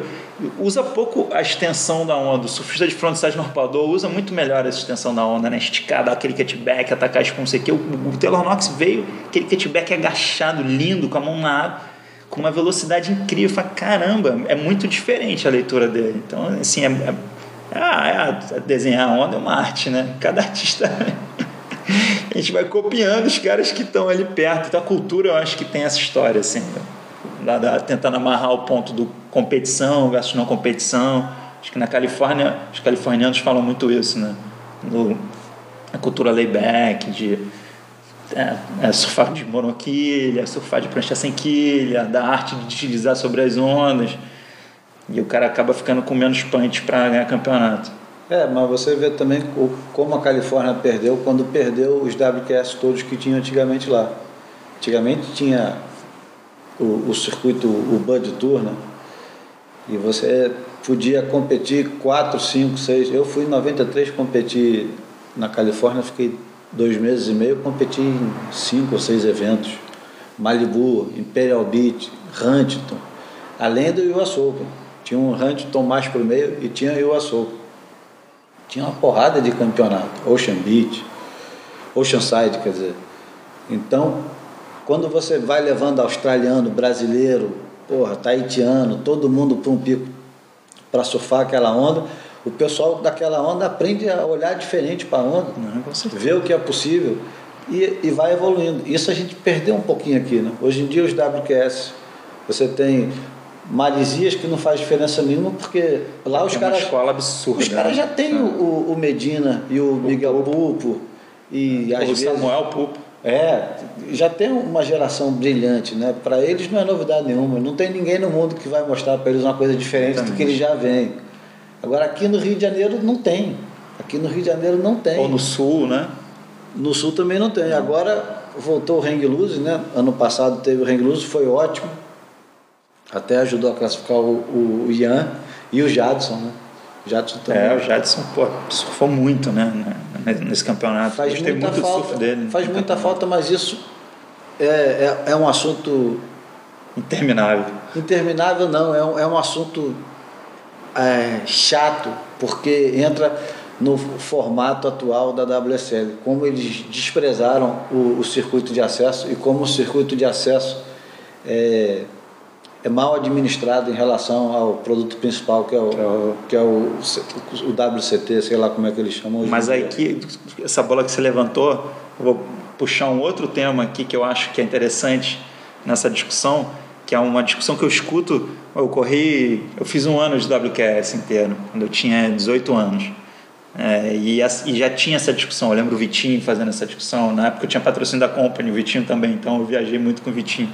Usa pouco a extensão da onda. O surfista de frontside no arpoador usa muito melhor essa extensão da onda, né? Esticar, dar aquele cutback, atacar as pontas aqui. O, o Taylor Knox veio, aquele cutback agachado, lindo, com a mão na água, com uma velocidade incrível. Fala, caramba, é muito diferente a leitura dele. Então, assim, é, é, é, é desenhar a onda é uma arte, né? Cada artista. a gente vai copiando os caras que estão ali perto. Então, a cultura, eu acho que tem essa história, assim. Né? tentando amarrar o ponto do competição versus não competição. Acho que na Califórnia, os californianos falam muito isso, né? No, a cultura layback, de é, é, surfar de monoquilha, surfar de prancha sem quilha, da arte de deslizar sobre as ondas. E o cara acaba ficando com menos punch para ganhar campeonato. É, mas você vê também como a Califórnia perdeu quando perdeu os WQS todos que tinha antigamente lá. Antigamente tinha o, o circuito, o Bud Tour, né? E você podia competir 4, 5, 6. Eu fui em 93 competir na Califórnia, fiquei dois meses e meio, competi em cinco ou seis eventos. Malibu, Imperial Beach, Huntington, além do US Open. Tinha um Huntington mais para o meio e tinha o US Open. Tinha uma porrada de campeonato. Ocean Beach, Oceanside, quer dizer. Então, quando você vai levando australiano, brasileiro, porra, taitiano, todo mundo para um pico para surfar aquela onda, o pessoal daquela onda aprende a olhar diferente para a onda, ver o que é possível e, e vai evoluindo. Isso a gente perdeu um pouquinho aqui. Né? Hoje em dia, os WQS, você tem maresias que não faz diferença nenhuma, porque lá os é caras. Uma escola absurda. Os caras já têm é. o, o, Medina e o, o Miguel Pupo. E o às Samuel vezes, Pupo. É, já tem uma geração brilhante, né? Para eles não é novidade nenhuma. Não tem ninguém no mundo que vai mostrar para eles uma coisa diferente Exatamente. do que eles já veem. Agora aqui no Rio de Janeiro não tem. Aqui no Rio de Janeiro não tem. Ou no Sul, né? No Sul também não tem. Agora voltou o Hang Loose, né? Ano passado teve o Hang Loose, foi ótimo. Até ajudou a classificar o, o Ian e o Jadson, né? Jadson também. É, o Jadson pô, surfou muito, né? Nesse campeonato. Faz Gostei muita muito falta, dele. Faz muita falta, mas isso é, é, é, um assunto. Interminável. Interminável não, é um, é um assunto é, chato, porque entra no formato atual da WSL. Como eles desprezaram o, o circuito de acesso e como o circuito de acesso é, é mal administrado em relação ao produto principal, que é o, que é o, o WCT, sei lá como é que eles chamam. Mas aí que, essa bola que você levantou, eu vou puxar um outro tema aqui que eu acho que é interessante nessa discussão, que é uma discussão que eu escuto, eu corri, eu fiz um ano de WQS inteiro, quando eu tinha 18 anos. É, e, e, já tinha essa discussão, eu lembro o Vitinho fazendo essa discussão, na época eu tinha patrocínio da Company, o Vitinho também, então eu viajei muito com o Vitinho.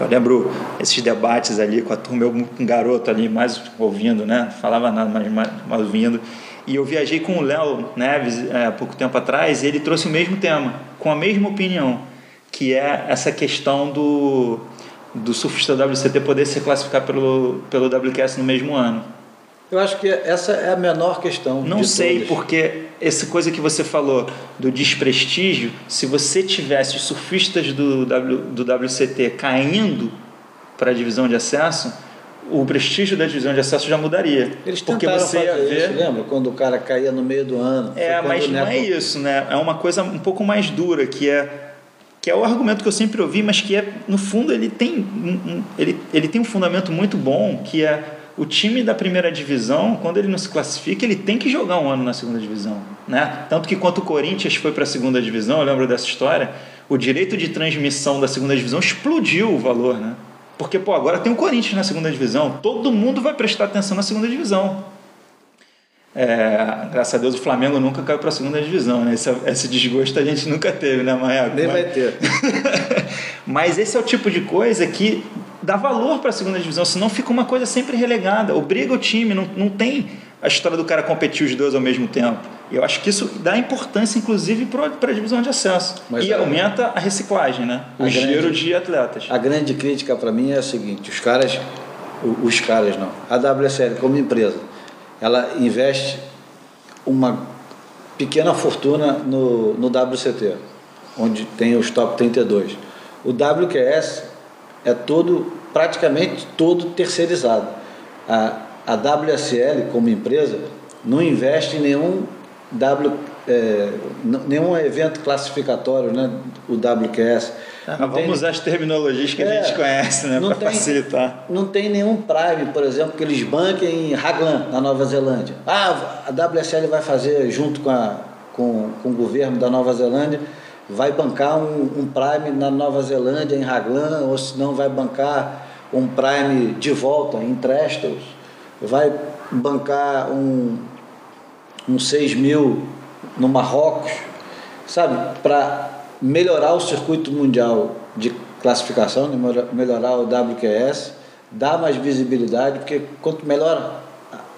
Eu lembro esses debates ali com a turma, eu um garoto ali, mais ouvindo, né? Falava nada, mas mais, mais ouvindo. E eu viajei com o Léo Neves é, há pouco tempo atrás e ele trouxe o mesmo tema, com a mesma opinião, que é essa questão do, do surfista WCT poder se classificar pelo, pelo WQS no mesmo ano. Eu acho que essa é a menor questão. Não sei, todas. porque essa coisa que você falou do desprestígio, se você tivesse os surfistas do, w, do WCT caindo para a divisão de acesso, o prestígio da divisão de acesso já mudaria. Eles porque você ia fazer ver. isso, lembra? Quando o cara caía no meio do ano. É, mas não é isso, né? É uma coisa um pouco mais dura, que é que é o argumento que eu sempre ouvi, mas que é no fundo ele tem um, um- ele, ele tem um fundamento muito bom, que é o time da primeira divisão, quando ele não se classifica, ele tem que jogar um ano na segunda divisão, né? Tanto que quando o Corinthians foi para a segunda divisão, eu lembro dessa história, o direito de transmissão da segunda divisão explodiu o valor, né? Porque pô, agora tem o Corinthians na segunda divisão, todo mundo vai prestar atenção na segunda divisão. É, graças a Deus o Flamengo nunca caiu para a segunda divisão, né? Esse, esse desgosto a gente nunca teve, né, Maia? Nem vai ter. Mas esse é o tipo de coisa que dá valor para a segunda divisão, senão fica uma coisa sempre relegada. Obriga o time, não, não tem a história do cara competir os dois ao mesmo tempo. E eu acho que isso dá importância, inclusive, para a divisão de acesso. Mas e a- aumenta a reciclagem, né? O giro grande- de atletas. A grande crítica para mim é a seguinte: os caras, os caras não, a WSL como empresa, ela investe uma pequena fortuna no, no WCT, onde tem os top 32. O WQS é todo, praticamente todo terceirizado. A, a WSL como empresa não investe em nenhum W, é, nenhum evento classificatório, né? O WQS. Ah, Não tem- vamos usar as terminologias que a É, gente conhece, né? Para facilitar. Não tem nenhum Prime, por exemplo, que eles banquem em Raglan, na Nova Zelândia. Ah, a WSL vai fazer, junto com, a, com, com o governo da Nova Zelândia, vai bancar um, um Prime na Nova Zelândia, em Raglan, ou se não vai bancar um Prime de volta em Trestles, vai bancar um, um 6 mil no Marrocos, sabe? Para melhorar o circuito mundial de classificação, melhor- melhorar o WQS, dar mais visibilidade, porque quanto melhor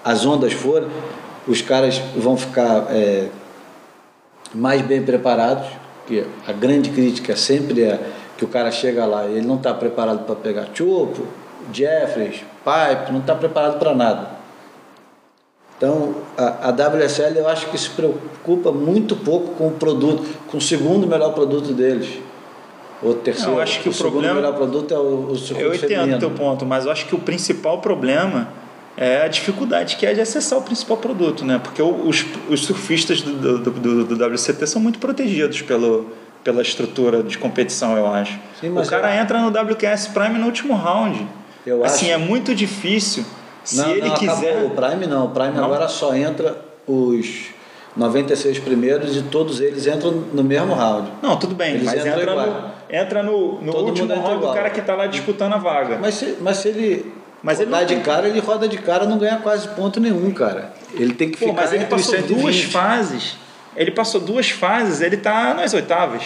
as ondas forem, os caras vão ficar é, mais bem preparados, que a grande crítica sempre é que o cara chega lá e ele não está preparado para pegar chopo, Jeffries, pipe, não está preparado para nada. Então, a, a WSL eu acho que se preocupa muito pouco com o produto, com o segundo melhor produto deles. O terceiro, Não, eu acho que o segundo problema- melhor produto é o, o Eu entendo o teu ponto, mas eu acho que o principal problema é a dificuldade que é de acessar o principal produto, né? Porque os, os surfistas do, do, do, do WCT são muito protegidos pelo, pela estrutura de competição, eu acho. Sim, mas o cara eu- entra no WQS Prime no último round. Eu assim, acho- é muito difícil. Se não, ele não, quiser. acabou. O Prime não. O Prime Não? agora só entra os 96 primeiros e todos eles entram no mesmo round. Não, tudo bem, Eles mas entra no, entra no, no último round do igual. cara que está lá disputando a vaga. Mas se, mas se ele Mas ele não de cara, ele roda de cara não ganha quase ponto nenhum, cara. Ele tem que Pô, ficar mas ele passou 120. duas fases. Ele passou duas fases, ele tá nas oitavas.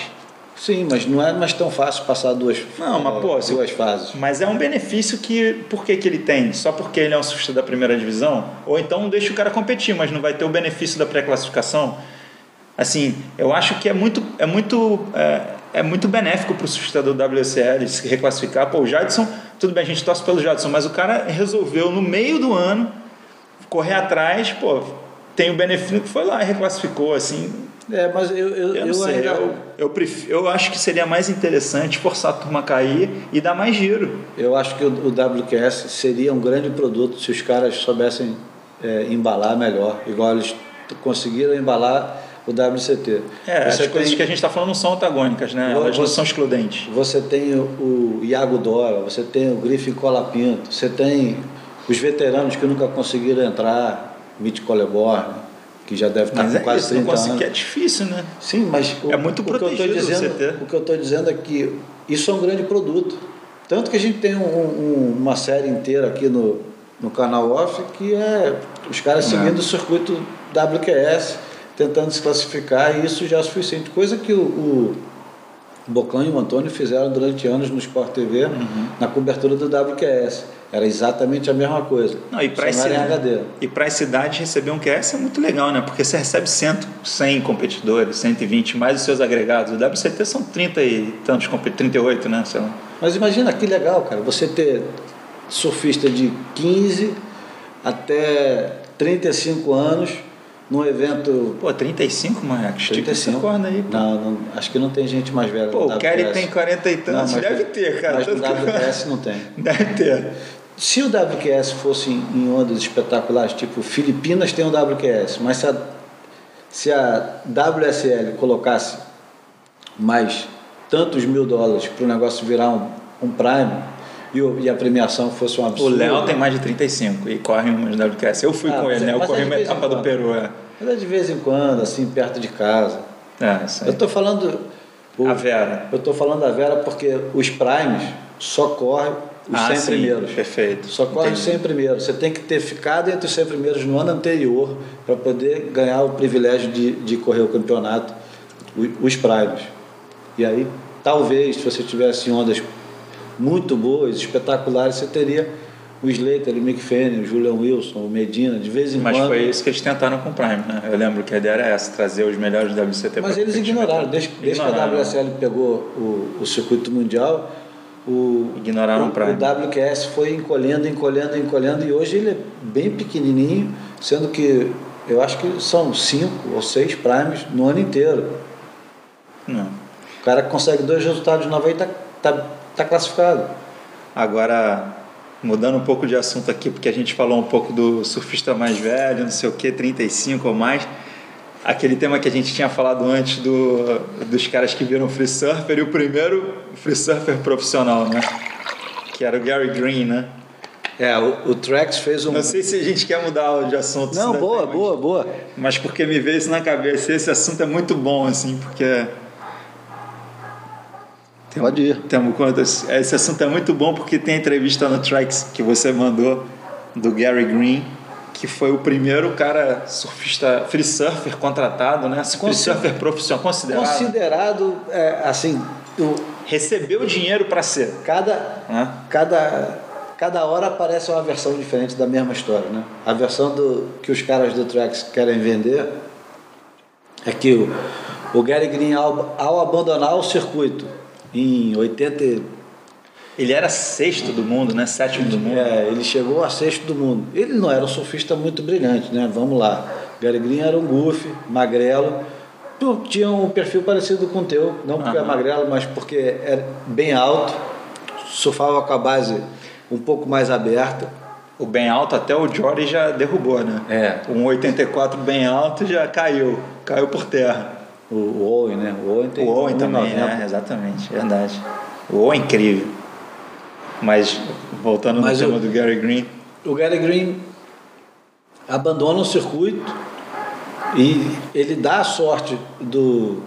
Sim, mas não é mais tão fácil passar duas, Não, mas, pô, duas fases. Mas é um benefício que. Por que, que ele tem? Só porque ele é um surfista da primeira divisão? Ou então deixa o cara competir, mas não vai ter o benefício da pré-classificação? Assim, eu acho que é muito, é muito, é, é muito benéfico para o surfista do WSL se reclassificar. Pô, o Jadson, tudo bem, a gente torce pelo Jadson, mas o cara resolveu no meio do ano correr atrás, pô, tem o benefício que foi lá e reclassificou, assim. É, mas eu, eu, Eu, eu sei, ainda- eu, eu, prefiro, eu acho que seria mais interessante forçar a turma a cair e dar mais giro. Eu acho que o, o WQS seria um grande produto se os caras soubessem é, embalar melhor, igual eles conseguiram embalar o WCT. É, você as coisas tem, que a gente está falando não são antagônicas, né? Elas não vou- são excludentes. Você tem o, Iago Dora, você tem o Griffin Colapinto, você tem os veteranos que nunca conseguiram entrar, Mitch Coleborn, que já deve estar Mas com é quase isso, não 30 consegui, anos. é difícil, né? Sim, mas o, É muito o que eu protegido dizendo, você. O que eu estou dizendo é que isso é um grande produto. Tanto que a gente tem um- um- uma série inteira aqui no, no canal off que é os caras É. seguindo o circuito WQS, tentando se classificar, e isso já é suficiente. Coisa que o, o Bocão e o Antônio fizeram durante anos no Sport TV, Uhum. na cobertura do WQS. Era exatamente a mesma coisa. Não, e para e as cidades receber um QS é muito legal, né? Porque você recebe 100, 100 competidores, 120, mais os seus agregados. O WCT são 30 e tantos, compe- 38, né? Sei lá. Mas imagina que legal, cara, você ter surfista de 15 até 35 anos num evento. Pô, 35, Marcos? Estica essa 35. corda aí, pô. Não, não, acho que não tem gente mais velha Pô, o Kelly tem 40 e Não, tantos. mas- Deve ter, cara. Mas no WQS não tem. Deve ter. se o WQS fosse em ondas espetaculares, tipo Filipinas tem um WQS, mas se a, se a WSL colocasse mais tantos mil dólares para o negócio virar um, um Prime e, o, e, a premiação fosse um absurdo. O Léo tem mais de 35 e corre umas WQS. Eu fui ah, com ele, né? Eu corri é uma etapa do Peru. É. Mas é de vez em quando, assim, perto de casa. É, isso aí. Eu estou falando. O, a Vera. Eu estou falando da Vera porque os Primes só correm os ah, 100 sim, primeiros. Perfeito. Só corre os 100 primeiros. Você tem que ter ficado entre os 100 primeiros no ano anterior para poder ganhar o privilégio de, de correr o campeonato, os Primes. E aí, talvez, se você tivesse ondas muito boas, espetaculares, você teria o Slater, o Mick Fanning, o Julian Wilson, o Medina, de vez em Mas quando. Mas foi isso que eles tentaram com o Prime, né? Eu lembro que a ideia era essa, trazer os melhores WCT Mas eles ignoraram, desde, desde que a WSL pegou o, o circuito mundial, o, ignoraram o, Prime. o WQS foi encolhendo, encolhendo, encolhendo, e hoje ele é bem pequenininho, sendo que eu acho que são cinco ou seis Primes no ano inteiro. Não. O cara consegue dois resultados novos aí está tá, tá classificado. Agora, Mudando um pouco de assunto aqui, porque a gente falou um pouco do surfista mais velho, não sei o que, 35 ou mais. Aquele tema que a gente tinha falado antes do, dos caras que viram free surfer e o primeiro free surfer profissional, né? Que era o Gary Green, né? É, o, o Trex fez um. Não sei se a gente quer mudar de assunto. Não, boa, boa, boa. Mas porque me veio isso na cabeça. Esse assunto é muito bom, assim, porque tem, Pode ir. Tem, esse assunto é muito bom porque tem a entrevista no Tracks que você mandou do Gary Green, que foi o primeiro cara surfista, free surfer contratado, né? Free surfer profissional, considerado. Considerado, é, assim. O... Recebeu dinheiro para ser. Cada, cada, cada hora aparece uma versão diferente da mesma história, né? A versão do, que os caras do Tracks querem vender é que o, o Gary Green, ao, ao abandonar o circuito, em 80. Ele era sexto do mundo, né? Sétimo do mundo. É, ele chegou a sexto do mundo. Ele não era um surfista muito brilhante, né? Vamos lá. Gary Green era um goofy, magrelo. Tinha um perfil parecido com o teu, não porque uhum. é magrelo, mas porque é bem alto, surfava com a base um pouco mais aberta. O bem alto até o Jory já derrubou, né? É. Um 84 bem alto já caiu, caiu por terra. O, o Owen, né? O Owen, tem o Owen também, é, exatamente, verdade. O Owen é incrível. Mas, voltando Mas no o, tema do Gary Green. O Gary Green abandona o circuito e ele dá a sorte do,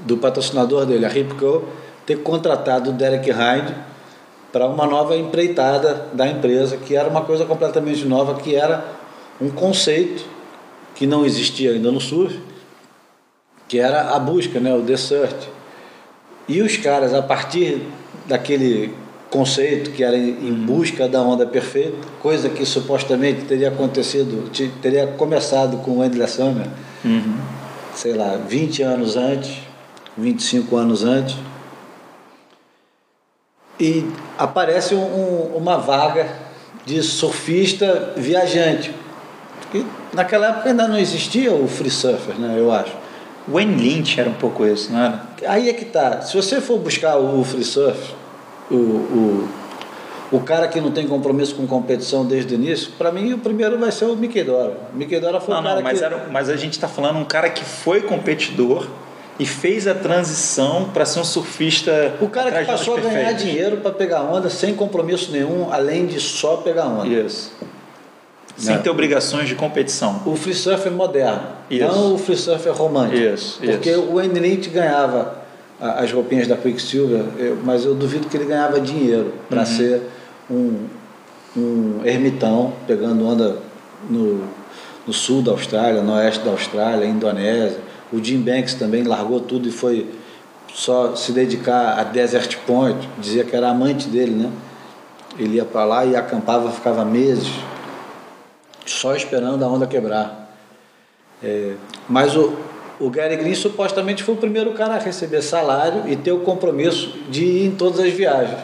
do patrocinador dele, a Ripco, ter contratado o Derek Hind para uma nova empreitada da empresa, que era uma coisa completamente nova, que era um conceito que não existia ainda no surf, que era a busca, né, o search. E os caras, a partir daquele conceito que era em busca da onda perfeita, coisa que supostamente teria acontecido, teria começado com o Endless Summer, uhum. sei lá, 20 anos antes, 25 anos antes. E aparece um, uma vaga de surfista viajante. E naquela época ainda não existia o free surfer, né, eu acho. Wayne Lynch era um pouco isso, não era? Aí é que tá. Se você for buscar o free surf, o, o, o cara que não tem compromisso com competição desde o início, para mim o primeiro vai ser o Mickey Dora. O Mickey Dora foi não, o cara não, mas que... Era, mas a gente está falando um cara que foi competidor e fez a transição para ser um surfista. O cara que passou a ganhar dinheiro para pegar onda sem compromisso nenhum, além de só pegar onda. Isso. Sem ter obrigações de competição. O free surfer moderno, isso. não o free surfer romântico. Isso, Porque isso. o Lynch ganhava as roupinhas da Quicksilver, mas eu duvido que ele ganhava dinheiro para uhum. ser um, um ermitão, pegando onda no, no sul da Austrália, no oeste da Austrália, Indonésia. O Jim Banks também largou tudo e foi só se dedicar a Desert Point, dizia que era amante dele, né? Ele ia para lá e acampava, ficava meses só esperando a onda quebrar. É, mas o, o Gary Green supostamente foi o primeiro cara a receber salário e ter o compromisso de ir em todas as viagens.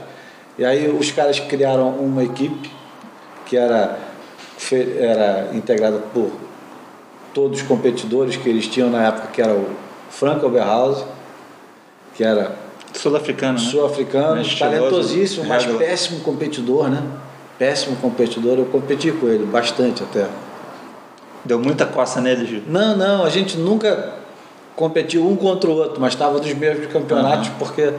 E aí os caras criaram uma equipe que era, era integrada por todos os competidores que eles tinham na época, que era o Frank Oberhausen, que era sul-africano, né? sul-africano, talentosíssimo, mas péssimo competidor, né? Péssimo competidor, eu competi com ele bastante até. Deu muita coça nele, Gil? Não, não, a gente nunca competiu um contra o outro, mas estava dos mesmos campeonatos, uhum. porque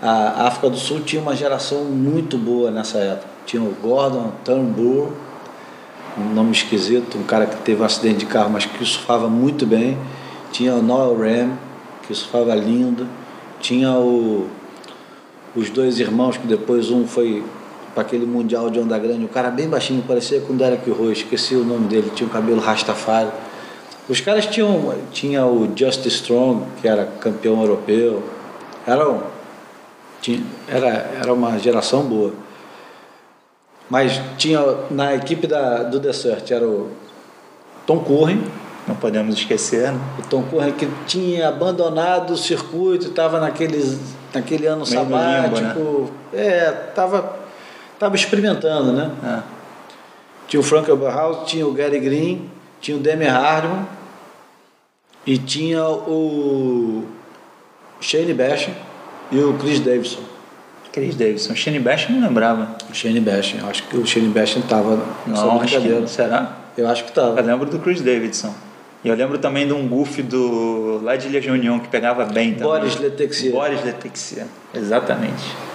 a África do Sul tinha uma geração muito boa nessa época. Tinha o Gordon Turnbull, um nome esquisito, um cara que teve um acidente de carro, mas que surfava muito bem. Tinha o Noel Ram, que surfava lindo. Tinha o, os dois irmãos, que depois um foi para aquele Mundial de Onda Grande, um cara bem baixinho, parecia com o Derek Roy, esqueci o nome dele, tinha o cabelo rastafari. Os caras tinham tinha o Just Strong, que era campeão europeu. Era, tinha, era, era uma geração boa. Mas tinha na equipe da, do Desert era o Tom Curren. Não podemos esquecer, né? O Tom Curren que tinha abandonado o circuito, estava naquele, naquele ano Meio sabático. Limbo, né? É, estava tava experimentando, né? É. Tinha o Frank Oberhaus, tinha o Gary Green, tinha o Demi Hardman e tinha o Shane Basham e o Chris Davidson. Chris Davidson. Shane Basham não lembrava. O Shane Basham. Acho que o Shane Basham estava nessa brincadeira. será? Eu acho que estava. Eu lembro do Chris Davidson. E eu lembro também de um goof do lá de União que pegava bem também. Boris Letexia. Boris Letexia, exatamente.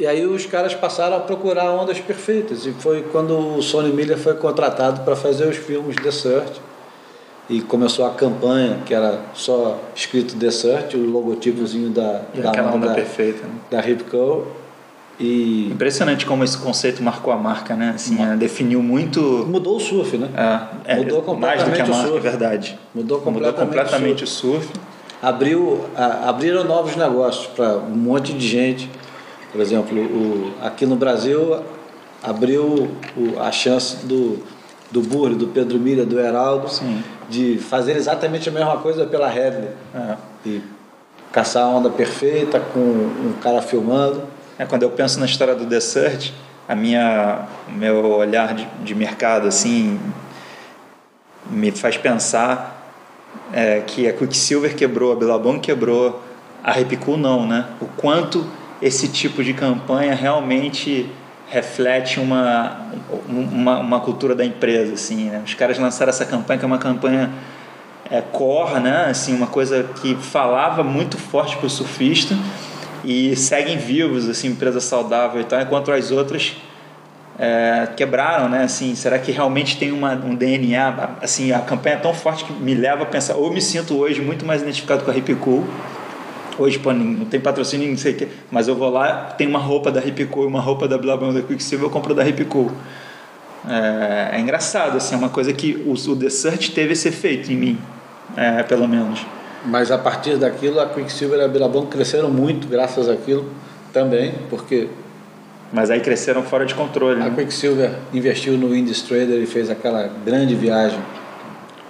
E aí os caras passaram a procurar ondas perfeitas. E foi quando o Sony Miller foi contratado para fazer os filmes The Search e começou a campanha que era só escrito Desert, o logotipozinho da e da onda, onda perfeita, né? da Ripco e impressionante como esse conceito marcou a marca, né? Assim, é, definiu muito mudou o surf, né? É, mudou completamente mais do que a marca, é verdade. Mudou completamente, mudou completamente o surf. O surf. Abriu, a, abriram novos negócios para um monte de gente. Por exemplo, o, aqui no Brasil abriu o, a chance do do Burri, do Pedro Milha, do Heraldo, Sim. de fazer exatamente a mesma coisa pela Headley. É. E caçar a onda perfeita com um cara filmando. É, quando eu penso na história do Desert, a minha, o meu olhar de, de mercado assim me faz pensar é, que a Quicksilver quebrou, a Billabong quebrou, a Repicu não, né? O quanto esse tipo de campanha realmente reflete uma, uma, uma, cultura da empresa, assim, né? Os caras lançaram essa campanha que é uma campanha é, core, né? Assim, uma coisa que falava muito forte para o surfista e seguem vivos, assim, empresa saudável e tal, enquanto as outras é, quebraram, né? Assim, será que realmente tem uma, um DNA? Assim, a campanha é tão forte que me leva a pensar, ou me sinto hoje muito mais identificado com a Hip Cool, Hoje, pô, não tem patrocínio, não sei o quê. Mas eu vou lá, tem uma roupa da Ripco e uma roupa da Blabão da Quicksilver, eu compro da Ripco. É, é, engraçado, assim, é uma coisa que o, o Desert teve esse efeito em mim, é, pelo menos. Mas a partir daquilo, a Quicksilver e a Billabong cresceram muito graças àquilo também, porque... Mas aí cresceram fora de controle. A né? Quicksilver investiu no Indies Trader e fez aquela grande viagem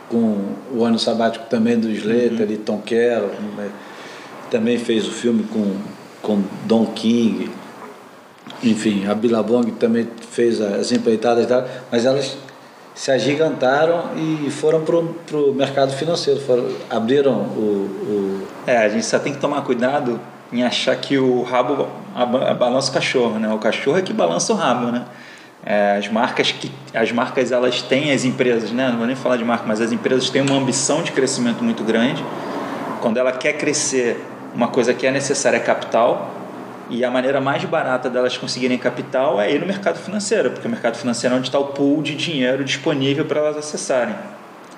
com o ano sabático também do Slater uhum. e Tom Carroll, né? Também fez o filme com, com Don King. Enfim, a Billabong também fez as empreitadas mas elas se agigantaram e foram para o mercado financeiro, foram, abriram o, o, É, a gente só tem que tomar cuidado em achar que o rabo balança o cachorro, né? O cachorro é que balança o rabo, né? É, as marcas que as marcas elas têm as empresas, né? Não vou nem falar de marca, mas as empresas têm uma ambição de crescimento muito grande. Quando ela quer crescer uma coisa que é necessária é capital, e a maneira mais barata delas conseguirem capital é ir no mercado financeiro, porque o mercado financeiro é onde está o pool de dinheiro disponível para elas acessarem.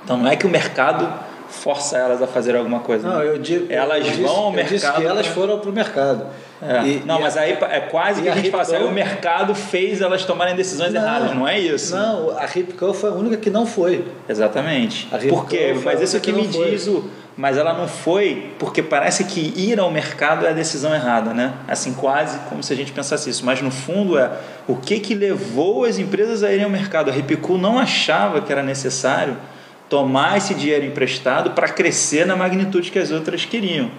Então não é que o mercado força elas a fazer alguma coisa. Não, eu digo. Elas eu vão disse, ao mercado. Disse que elas foram para o mercado. É. E, não, e mas a, aí é quase que a, a gente fala assim, o mercado fez elas tomarem decisões não, erradas, não é isso? Não, a Ripco foi a única que não foi. Exatamente. Por quê? Mas isso que me diz o mas ela não foi porque parece que ir ao mercado é a decisão errada, né? Assim, quase como se a gente pensasse isso. Mas no fundo é o que, que levou as empresas a irem ao mercado. A Ripicu não achava que era necessário tomar esse dinheiro emprestado para crescer na magnitude que as outras queriam.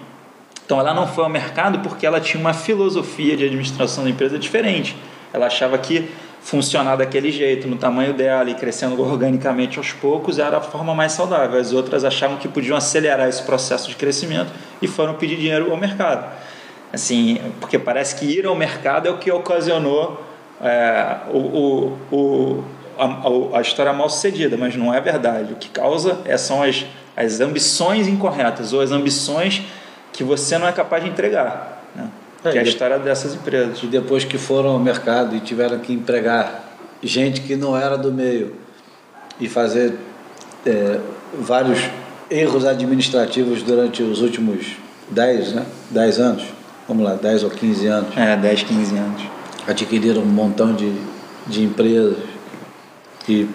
Então ela não foi ao mercado porque ela tinha uma filosofia de administração da empresa diferente. Ela achava que funcionar daquele jeito, no tamanho dela e crescendo organicamente aos poucos, era a forma mais saudável. As outras achavam que podiam acelerar esse processo de crescimento e foram pedir dinheiro ao mercado. Assim, porque parece que ir ao mercado é o que ocasionou é, o, o, o, a, a, história mal sucedida, mas não é verdade. O que causa é, são as, as ambições incorretas ou as ambições que você não é capaz de entregar. É, que é a história dessas empresas. E depois que foram ao mercado e tiveram que empregar gente que não era do meio e fazer é, vários erros administrativos durante os últimos 10, né? 10 anos, vamos lá, 10 ou 15 anos. É, 10, 15 anos. Adquiriram um montão de, de empresas e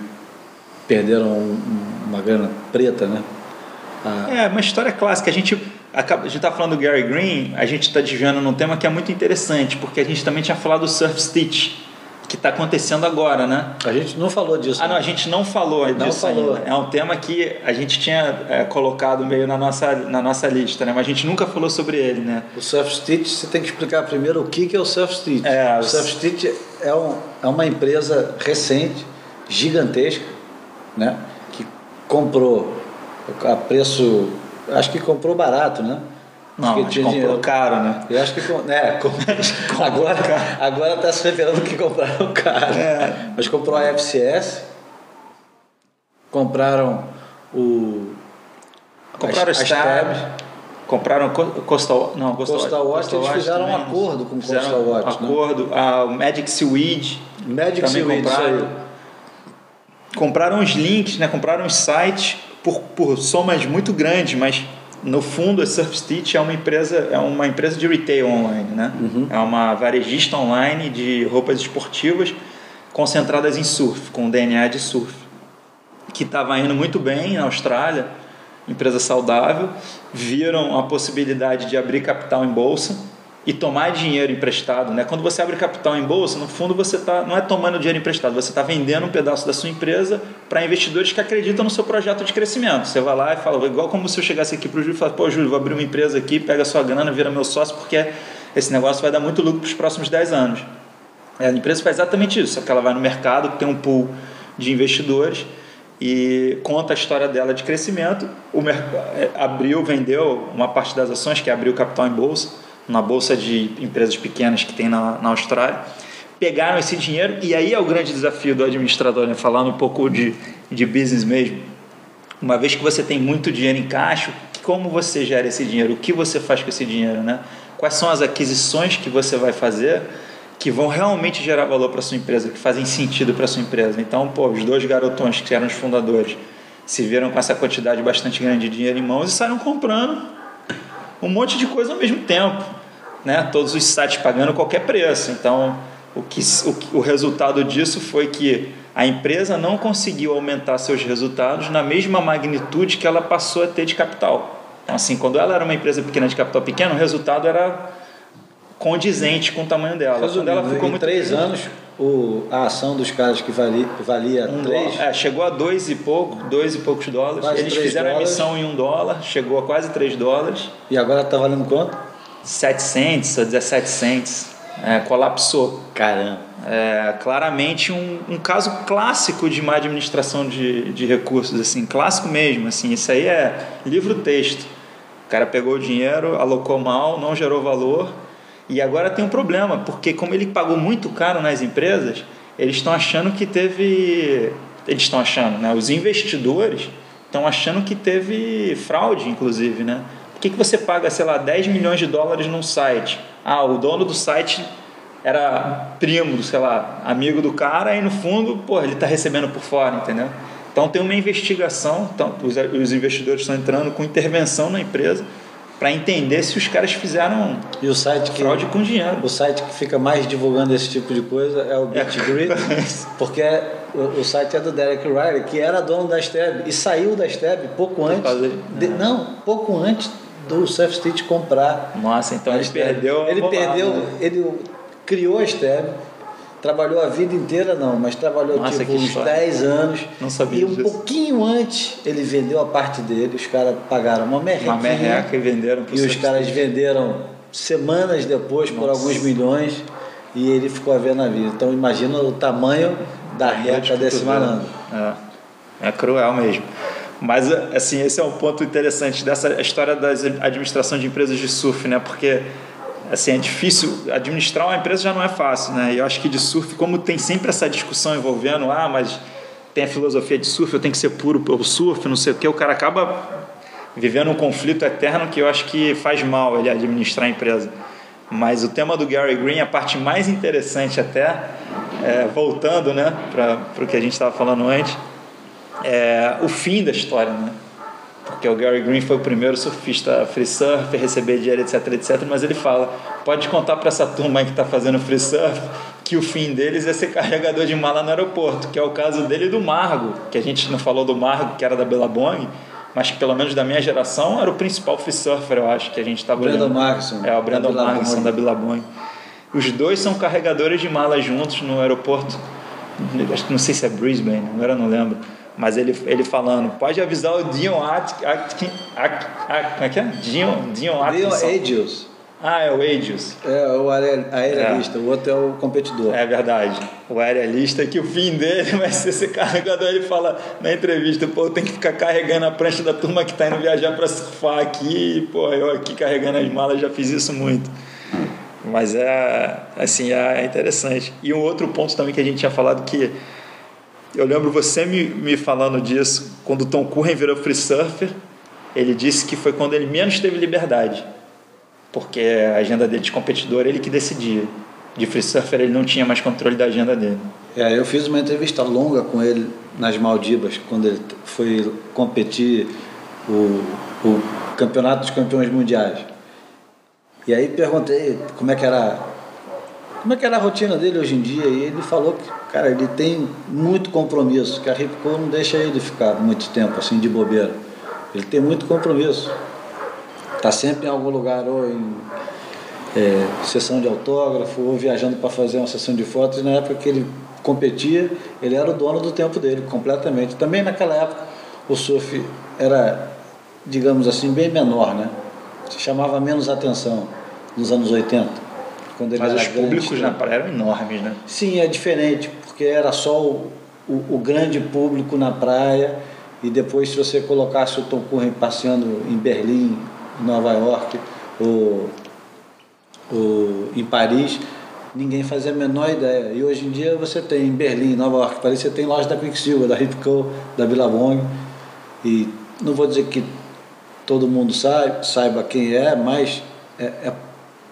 perderam uma grana preta, né? A... É, uma história clássica. A gente a gente está falando do Gary Green, a gente está desviando num tema que é muito interessante, porque a gente também tinha falado do Surf Stitch, que está acontecendo agora, né? A gente não falou disso. Ah, não, a gente não falou não disso falou. ainda. É um tema que a gente tinha é, colocado meio na nossa, na nossa lista, né? Mas a gente nunca falou sobre ele, né? O Surf Stitch, você tem que explicar primeiro o que, que é o Surf Stitch. É, o Surf Stitch é, um, é uma empresa recente, gigantesca, né? Que comprou a preço acho que comprou barato, né? Não, que tinha comprou dinheiro. caro, né? Eu acho que é, agora agora está se revelando que compraram caro. É. Mas comprou a FCS, compraram o compraram a Stab, compraram Coastal, não, Coastal, Coastal Watch, Coastal eles fizeram um acordo com Coastal Watch, né? acordo, né? a Magic Seaweed, Magic Seaweed, compraram, compraram os links, né? Compraram os sites por, por somas muito grandes, mas no fundo a Surf Stitch é uma empresa é uma empresa de retail online, né? Uhum. É uma varejista online de roupas esportivas concentradas em surf, com DNA de surf, que estava indo muito bem na Austrália, empresa saudável, viram a possibilidade de abrir capital em bolsa e tomar dinheiro emprestado, né? Quando você abre capital em bolsa, no fundo você tá não é tomando dinheiro emprestado, você está vendendo um pedaço da sua empresa para investidores que acreditam no seu projeto de crescimento. Você vai lá e fala, igual como se eu chegasse aqui para o Júlio e falasse, pô, Júlio, vou abrir uma empresa aqui, pega sua grana, vira meu sócio, porque esse negócio vai dar muito lucro para os próximos 10 anos. A empresa faz exatamente isso, só que ela vai no mercado, tem um pool de investidores e conta a história dela de crescimento. O é, abriu, vendeu uma parte das ações que abriu capital em bolsa na bolsa de empresas pequenas que tem na, na Austrália, pegaram esse dinheiro e aí é o grande desafio do administrador, né? falando um pouco de, de business mesmo. Uma vez que você tem muito dinheiro em caixa, como você gera esse dinheiro? O que você faz com esse dinheiro? Né? Quais são as aquisições que você vai fazer que vão realmente gerar valor para sua empresa, que fazem sentido para sua empresa? Então, pô, os dois garotões que eram os fundadores se viram com essa quantidade bastante grande de dinheiro em mãos e saíram comprando um monte de coisa ao mesmo tempo né, todos os sites pagando qualquer preço. Então, o, que, o, o resultado disso foi que a empresa não conseguiu aumentar seus resultados na mesma magnitude que ela passou a ter de capital. Então, assim, quando ela era uma empresa pequena de capital pequeno, o resultado era condizente com o tamanho dela. Resumindo, quando ela ficou em muito três anos, o, a ação dos caras que valia, valia um três... Dólar, é, chegou a dois e pouco, dois e poucos dólares. Quase Eles fizeram dólares. a emissão em um dólar, chegou a quase três dólares. E agora está valendo quanto? 7 cents ou 17 cents. É, colapsou. Caramba. É, claramente um, um caso clássico de má administração de, de recursos, assim, clássico mesmo. Assim, isso aí é livro-texto. O cara pegou o dinheiro, alocou mal, não gerou valor. E agora tem um problema, porque como ele pagou muito caro nas empresas, eles estão achando que teve. Eles estão achando, né? Os investidores estão achando que teve fraude, inclusive, né? Por que, que você paga, sei lá, 10 milhões de dólares num site? Ah, o dono do site era primo, sei lá, amigo do cara e no fundo, pô, ele está recebendo por fora, entendeu? Então tem uma investigação, então, os, os investidores estão entrando com intervenção na empresa para entender se os caras fizeram e o site que, fraude com dinheiro. O site que fica mais divulgando esse tipo de coisa é o BitGrid, é. porque o, o, site é do Derek Riley, que era dono da Steb e saiu da Steb pouco antes. De, não, pouco antes do Surf Street comprar. Nossa, então ele perdeu. Ele perdeu, ele criou a Steb, trabalhou a vida inteira não, mas trabalhou Nossa, tipo uns 10 anos. Não sabia E um disso. pouquinho antes ele vendeu a parte dele, os caras pagaram uma merreca. Uma merreca e venderam pro E os caras venderam semanas depois Nossa. por alguns milhões e ele ficou a ver na vida. Então imagina o tamanho da reca desse malandro. É. é cruel mesmo. Mas, assim, esse é um ponto interessante dessa história da administração de empresas de surf, né? Porque assim, é difícil administrar uma empresa já não é fácil, né? E eu acho que de surf, como tem sempre essa discussão envolvendo, ah, mas tem a filosofia de surf, eu tenho que ser puro pelo surf, não sei o que, o cara acaba vivendo um conflito eterno que eu acho que faz mal ele administrar a empresa. Mas o tema do Gary Green, a parte mais interessante até, é, voltando né, para o que a gente estava falando antes, é o fim da história, né? Porque o Gary Green foi o primeiro surfista free surf, receber dinheiro, etc, etc. Mas ele fala: pode contar para essa turma aí que está fazendo free surf que o fim deles é ser carregador de mala no aeroporto, que é o caso dele e do Margo, que a gente não falou do Margo, que era da Billabong, mas que pelo menos da minha geração era o principal free surfer, eu acho, que a gente estava Brandon Markson. É, o Brandon Markson da Billabong. Os dois são carregadores de malas juntos no aeroporto. Não sei se é Brisbane, agora não lembro. Mas ele, ele falando, pode avisar o Dion Atkinson. Como é que é? Dion, Dion Atkinson. Dion Adios. Ah, é o Adios. É, o aerialista, é. o outro é o competidor. É verdade. O aerialista, que o fim dele vai ser ser carregador. Ele fala na entrevista, pô, tem que ficar carregando a prancha da turma que está indo viajar para surfar aqui. Pô, eu aqui carregando as malas já fiz isso muito. Mas é, assim, é interessante. E um outro ponto também que a gente tinha falado que eu lembro você me, me falando disso quando Tom Curren virou free surfer. Ele disse que foi quando ele menos teve liberdade, porque a agenda dele de competidor ele que decidia. De free surfer ele não tinha mais controle da agenda dele. É, eu fiz uma entrevista longa com ele nas Maldivas quando ele foi competir o, o campeonato dos campeões mundiais. E aí perguntei como é que era como é que era a rotina dele hoje em dia? E ele falou que cara ele tem muito compromisso que a Ripco não deixa ele ficar muito tempo assim de bobeira. Ele tem muito compromisso. Está sempre em algum lugar ou em é, sessão de autógrafo ou viajando para fazer uma sessão de fotos. E na época que ele competia ele era o dono do tempo dele completamente. Também naquela época o surf era digamos assim bem menor né? Chamava menos atenção nos anos 80 quando ele Mas os públicos na praia eram enormes, né? Sim, é diferente, porque era só o, o, o, grande público na praia e depois se você colocasse o Tom Curren passeando em Berlim, em Nova York ou, ou em Paris, ninguém fazia a menor ideia. E hoje em dia você tem em Berlim, Nova York, Paris, você tem loja da Quicksilver, da Ripco, da Billabong e não vou dizer que todo mundo saiba, saiba quem é, mas é, é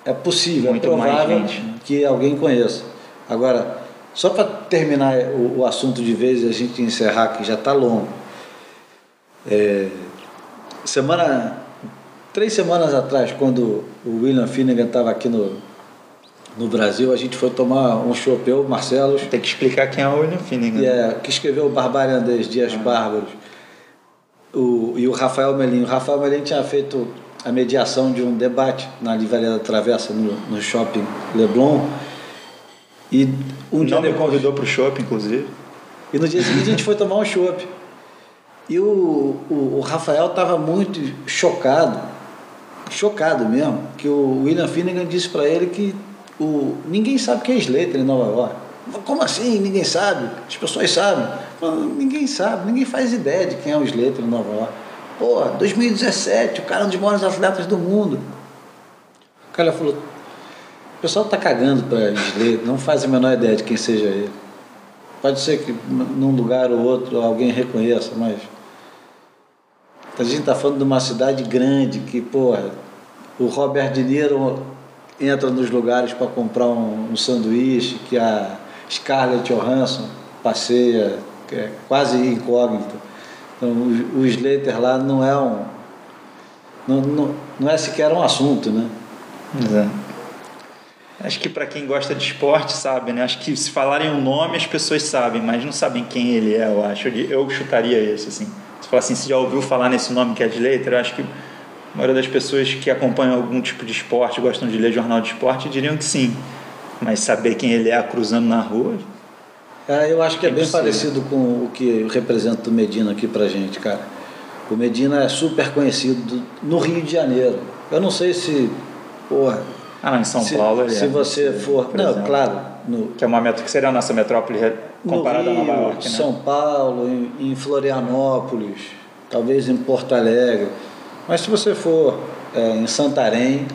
é possível, é Muito é provável gente, né? que alguém conheça. Agora, só para terminar o, o, assunto de vez e a gente encerrar, que já está longo. É, semana, três semanas atrás, quando o William Finnegan estava aqui no, no Brasil, a gente foi tomar um chopeu, Marcelo. Tem que explicar quem é o William Finnegan. É, que escreveu o Barbarian das Dias ah. Bárbaros. O, e o Rafael Melinho. O Rafael Melinho tinha feito a mediação de um debate na Livraria da Travessa, no, no shopping Leblon. E um dia me convidou para o shopping, inclusive. E no dia seguinte a gente foi tomar um chopp. E o, o, o Rafael estava muito chocado, chocado mesmo, que o William Finnegan disse para ele que o, ninguém sabe quem é Slater em Nova York. Como assim? Ninguém sabe? As pessoas sabem. Ninguém sabe, ninguém faz ideia de quem é o Slater em Nova York. Pô, 2017, o cara é um dos maiores atletas do mundo. O cara falou, o pessoal tá cagando para ler, não faz a menor ideia de quem seja ele. Pode ser que num lugar ou outro alguém reconheça, mas a gente está falando de uma cidade grande que, porra, o Robert De Niro entra nos lugares para comprar um, um, sanduíche, que a Scarlett Johansson passeia, é quase incógnito. Então, o, o Slater lá não é um. Não, não, não é sequer um assunto, né? Exato. Acho que para quem gosta de esporte sabe, né? Acho que se falarem o um nome as pessoas sabem, mas não sabem quem ele é, eu acho. Eu chutaria isso, assim. Se falar assim, se já ouviu falar nesse nome que é de letra, eu acho que a maioria das pessoas que acompanham algum tipo de esporte, gostam de ler jornal de esporte, diriam que sim. Mas saber quem ele é cruzando na rua, é, eu acho que é, bem parecido com o que representa o Medina aqui pra gente, cara. O Medina é super conhecido no Rio de Janeiro. Eu não sei se, porra. Ah, em São se, Paulo ele Se é, você for. Não, exemplo, claro. No, que é uma metro, que seria a nossa metrópole comparada Rio, a Nova York, né? São Paulo, em, em Florianópolis, talvez em Porto Alegre. Mas se você for é, em Santarém,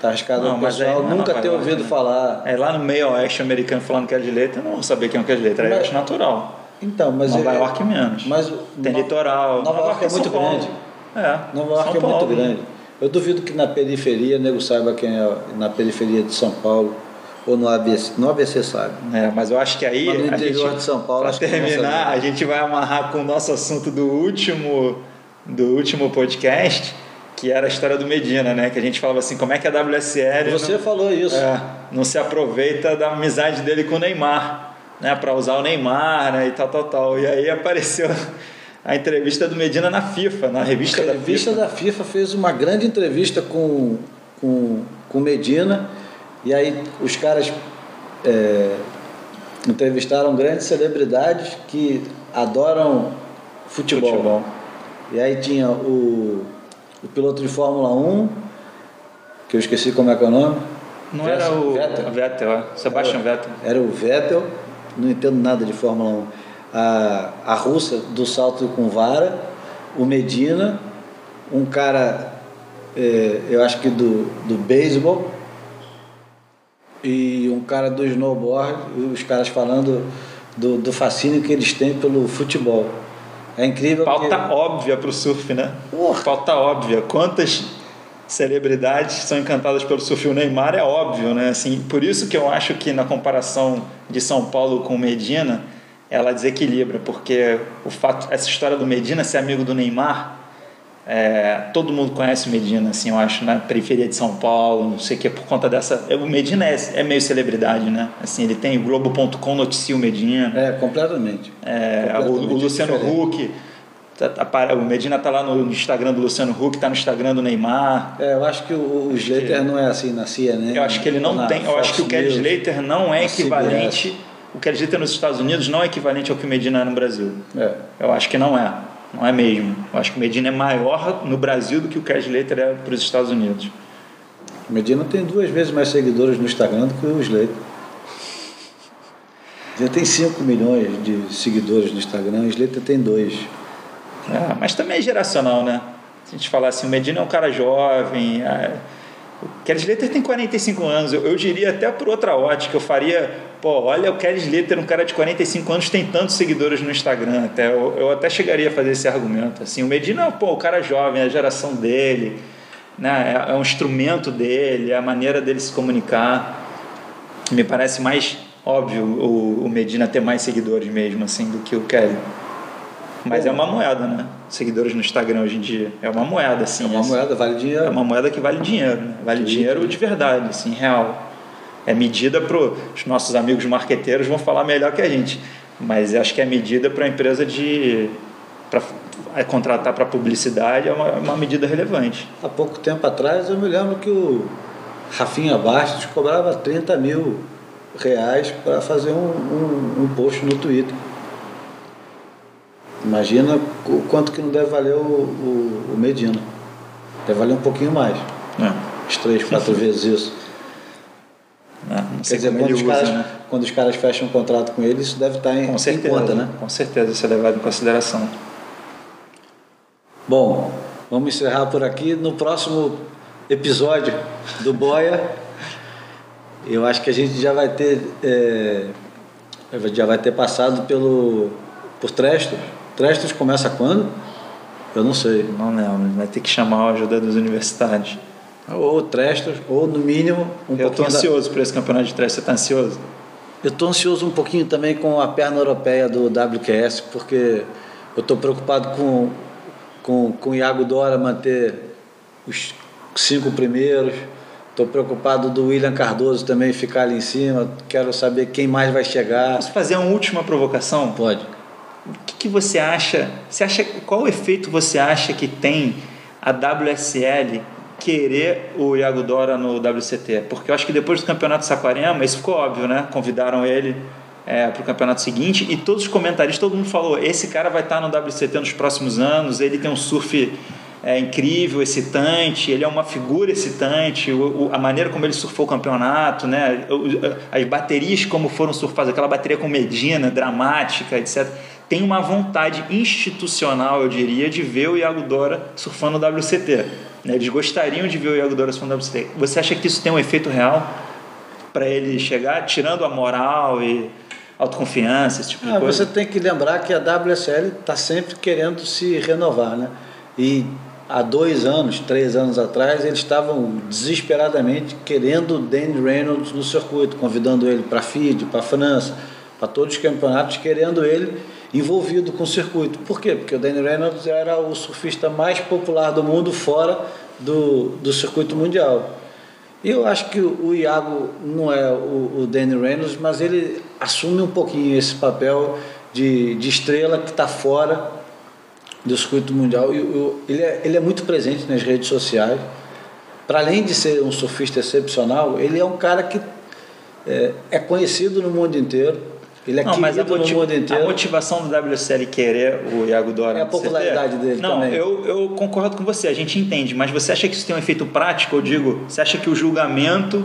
Tá arriscado Não, o mas pessoal aí não é nunca Nova ter York, ouvido né? falar. É lá no meio oeste americano falando que é de letra, eu não vou saber quem é o que é de letra. Eu Mas- acho natural. Então, mas Nova é- York menos. Mas Tem No- litoral. Nova York é São muito Paulo. grande. É. Nova York São é muito Paulo. grande. Eu duvido que na periferia nego saiba quem é na periferia de São Paulo ou no ABC. No ABC sabe. É, mas eu acho que aí. Mas no a interior gente, de São Paulo, não terminar, a gente vai amarrar com o nosso assunto do último, do último podcast, que era a história do Medina, né? Que a gente falava assim, como é que a WSL. Você não, falou isso. é, não se aproveita da amizade dele com o Neymar, né? Para usar o Neymar, né? E tal, tal, tal. E aí apareceu a entrevista do Medina na FIFA, na revista, A da revista FIFA. da FIFA fez uma grande entrevista com, com, com Medina e aí os caras é, entrevistaram grandes celebridades que adoram futebol. Futebol. E aí tinha o, o piloto de Fórmula 1, que eu esqueci como é que é o nome. Não era o Vettel. Vettel, é. Sebastian Vettel. Era o Vettel, não entendo nada de Fórmula 1. A, a russa do salto com vara, o Medina, um cara, é, eu acho que do, do beisebol, e um cara do snowboard, os caras falando do, do fascínio que eles têm pelo futebol. É incrível Pauta que... óbvia pro surf, né? Porra. Pauta óbvia. Quantas celebridades são encantadas pelo surf? O Neymar é óbvio, né? Assim, por isso que eu acho que na comparação de São Paulo com Medina, ela desequilibra, porque o fato, essa história do Medina ser amigo do Neymar, é, todo mundo conhece o Medina, assim, eu acho, na periferia de São Paulo, não sei o que, por conta dessa. O Medina é, é meio celebridade, né? Assim, ele tem o Globo.com noticia o Medina. É, completamente. É, o, Completamente o Luciano diferente. Huck, tá- tá- o Medina tá lá no Instagram do Luciano Huck, tá no Instagram do Neymar. É, eu acho que o, o Slater não é assim na CNN. Eu acho que ele não na tem, eu acho que o Kelly. Slater não é equivalente, o Kelly Slater nos Estados Unidos não é equivalente ao que o Medina é no Brasil. É. Eu acho que não é, não é mesmo. Eu acho que o Medina é maior no Brasil do que o Kelly Slater é para os Estados Unidos. O Medina tem duas vezes mais seguidores no Instagram do que o Slater. Já tem 5 milhões de seguidores no Instagram, o Slater tem dois. É, mas também é geracional, né? Se a gente falar assim, o Medina é um cara jovem, é, o Kelly Slater tem 45 anos, eu, eu diria até por outra ótica, eu faria, pô, olha o Kelly Slater, um cara de 45 anos tem tantos seguidores no Instagram, até, eu, eu até chegaria a fazer esse argumento, assim, o Medina, pô, o cara jovem, é a geração dele, né, é, é um instrumento dele, é a maneira dele se comunicar, me parece mais óbvio o, o Medina ter mais seguidores mesmo, assim, do que o Kelly. Mas Bom. é uma moeda, né? Seguidores no Instagram hoje em dia. É uma moeda, assim. É uma assim. moeda, vale dinheiro. É uma moeda que vale dinheiro, né? Vale Twitter. dinheiro de verdade, assim, real. É medida para os nossos amigos marqueteiros vão falar melhor que a gente. Mas acho que é medida para a empresa de para contratar para publicidade é uma, uma medida relevante. Há pouco tempo atrás eu me lembro que o Rafinha Bastos cobrava 30 mil reais para fazer um, um, um post no Twitter. Imagina o quanto que não deve valer o, o, o Medina. Deve valer um pouquinho mais. Né? Uns três, quatro vezes isso. Né? Não Quer sei dizer, quando os, usa, caras, né? quando os caras fecham um contrato com ele, isso deve estar em, Com em certeza, conta, né? Com certeza, isso é levado em consideração. Bom, vamos encerrar por aqui. No próximo episódio do Boia, eu acho que a gente já vai ter é, já vai ter passado pelo por Trestos. Trestos começa quando? Eu não sei. Não lembro, vai ter que chamar a ajuda dos universitários. Ou Trestos, ou no mínimo um eu estou pouquinho. da- ansioso por esse campeonato de trás. Você está ansioso? Eu estou ansioso um pouquinho também com a perna europeia do WQS, porque eu estou preocupado com, com, com o Iago Dora manter os cinco primeiros. Estou preocupado do William Cardoso também ficar ali em cima. Quero saber quem mais vai chegar. Posso fazer uma última provocação? Pode. O que, que você acha? Você acha qual efeito você acha que tem a WSL querer o Iago Dora no WCT? Porque eu acho que depois do campeonato de Saquarema, isso ficou óbvio, né? Convidaram ele para o campeonato seguinte e todos os comentaristas, todo mundo falou: esse cara vai estar no WCT nos próximos anos, ele tem um surf é, incrível, excitante, ele é uma figura excitante, o, o- a maneira como ele surfou o campeonato, né? O- as baterias como foram surfadas, aquela bateria com Medina, dramática, etc. tem uma vontade institucional, eu diria, de ver o Iago Dora surfando no WCT. Né? Eles gostariam de ver o Iago Dora surfando no WCT. Você acha que isso tem um efeito real para ele chegar, tirando a moral e autoconfiança, esse tipo de ah, coisa? Você tem que lembrar que a WSL está sempre querendo se renovar, né? E há dois anos, três anos atrás, eles estavam desesperadamente querendo o Danny Reynolds no circuito, convidando ele para a FIDE, para a França, para todos os campeonatos, querendo ele envolvido com o circuito. Por quê? Porque o Danny Reynolds era o surfista mais popular do mundo fora do, do circuito mundial. E eu acho que o Iago não é o, o Danny Reynolds, mas ele assume um pouquinho esse papel de, de estrela que está fora do circuito mundial. E, o, ele, é, ele é muito presente nas redes sociais. Para além de ser um surfista excepcional, ele é um cara que é, é conhecido no mundo inteiro ele é não, mas a, motiv a motivação do WSL querer o Iago Dora é a popularidade CT? dele não, também. Eu, eu concordo com você, a gente entende, mas você acha que isso tem um efeito prático? Eu digo, você acha que o julgamento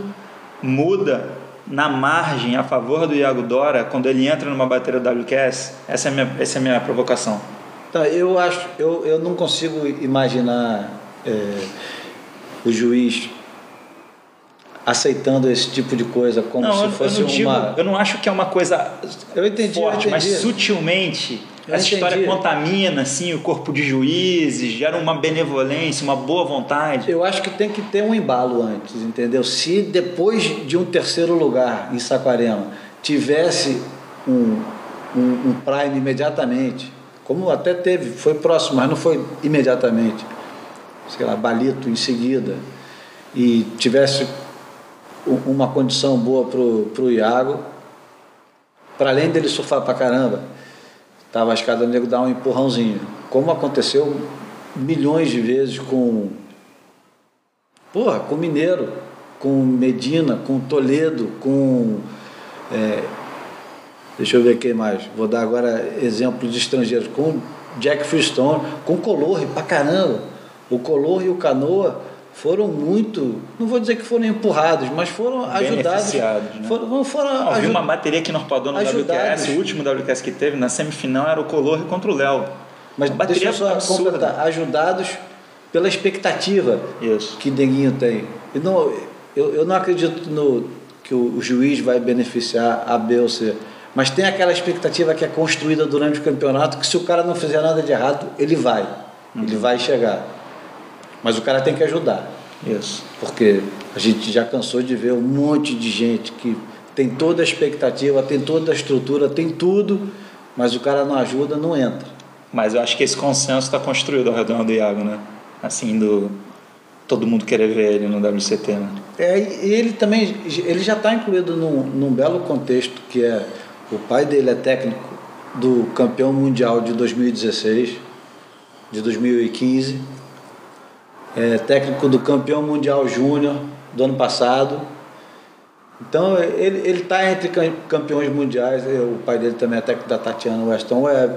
muda na margem a favor do Iago Dora quando ele entra numa bateria do WQS? Essa é a minha, essa é minha provocação. Tá, eu acho, eu, eu não consigo imaginar é, o juiz aceitando esse tipo de coisa como não, se fosse eu uma. Eu não acho que é uma coisa eu entendi, forte, eu entendi. mas sutilmente eu essa entendi. história contamina assim o corpo de juízes, gera uma benevolência, uma boa vontade. Eu acho que tem que ter um embalo antes, entendeu? Se depois de um terceiro lugar em Saquarema tivesse um, um, um prime imediatamente, como até teve, foi próximo, mas não foi imediatamente, sei lá, Balito em seguida, e tivesse uma condição boa pro, pro Iago. Para além dele surfar pra caramba, tava a escada nego dar um empurrãozinho. Como aconteceu milhões de vezes com. Porra, com Mineiro, com Medina, com Toledo, com. É, deixa eu ver quem mais. Vou dar agora exemplos de estrangeiros. Com Jack Freestone, com Color pra caramba. O Color e o Canoa foram muito, não vou dizer que foram empurrados, mas foram ajudados. Né? Foram, foram não, ajud... uma bateria que Norpador no ajudados. WQS, o último WQS que teve na semifinal era o Color contra o Léo. Mas uma bateria deixa eu só completar, ajudados pela expectativa Isso. que Denguinho tem. E não, eu, eu não acredito no, que o, o juiz vai beneficiar a B ou C. Mas tem aquela expectativa que é construída durante o campeonato que se o cara não fizer nada de errado, ele vai. Uhum. Ele vai chegar. Mas o cara tem que ajudar. Isso. Porque a gente já cansou de ver um monte de gente que tem toda a expectativa, tem toda a estrutura, tem tudo, mas o cara não ajuda, não entra. Mas eu acho que esse consenso está construído ao redor do Iago, né? Assim, do todo mundo querer ver ele no WCT, né? É, e ele também, ele já está incluído num, num belo contexto que é o pai dele é técnico do campeão mundial de 2016, de 2015 é, técnico do campeão mundial júnior do ano passado. Então ele está entre campeões mundiais, o pai dele também é técnico da Tatiana Weston Webb.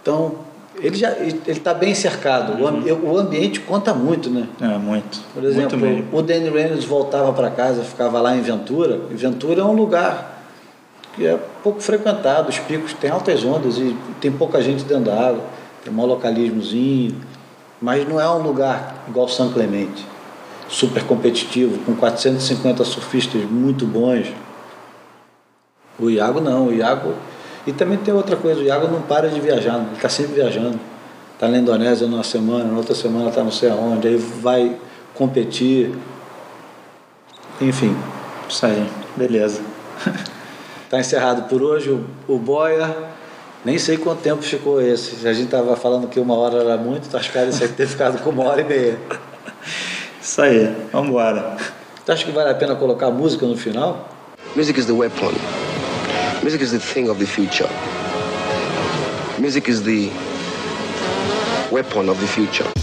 Então ele já ele está bem cercado. Uhum. O, ambiente conta muito, né? É, muito. Por exemplo, muito o Danny Reynolds voltava para casa, ficava lá em Ventura. E Ventura é um lugar que é pouco frequentado, os picos têm altas ondas e tem pouca gente dentro da água, tem um localismozinho mas não é um lugar igual São Clemente, super competitivo, com 450 surfistas muito bons. O Iago não, o Iago. E também tem outra coisa, o Iago não para de viajar, ele está sempre viajando. Está na Indonésia numa semana, na outra semana está não sei aonde, aí vai competir. Enfim. Isso aí, beleza. Está encerrado por hoje o, o Boia. Nem sei quanto tempo ficou esse. A gente estava falando que uma hora era muito, acho que deve ter ficado com uma hora e meia. Isso aí, vamos embora. Tu acha que vale a pena colocar música no final? Music is the weapon. Music is the thing of the future. Music is the weapon of the future.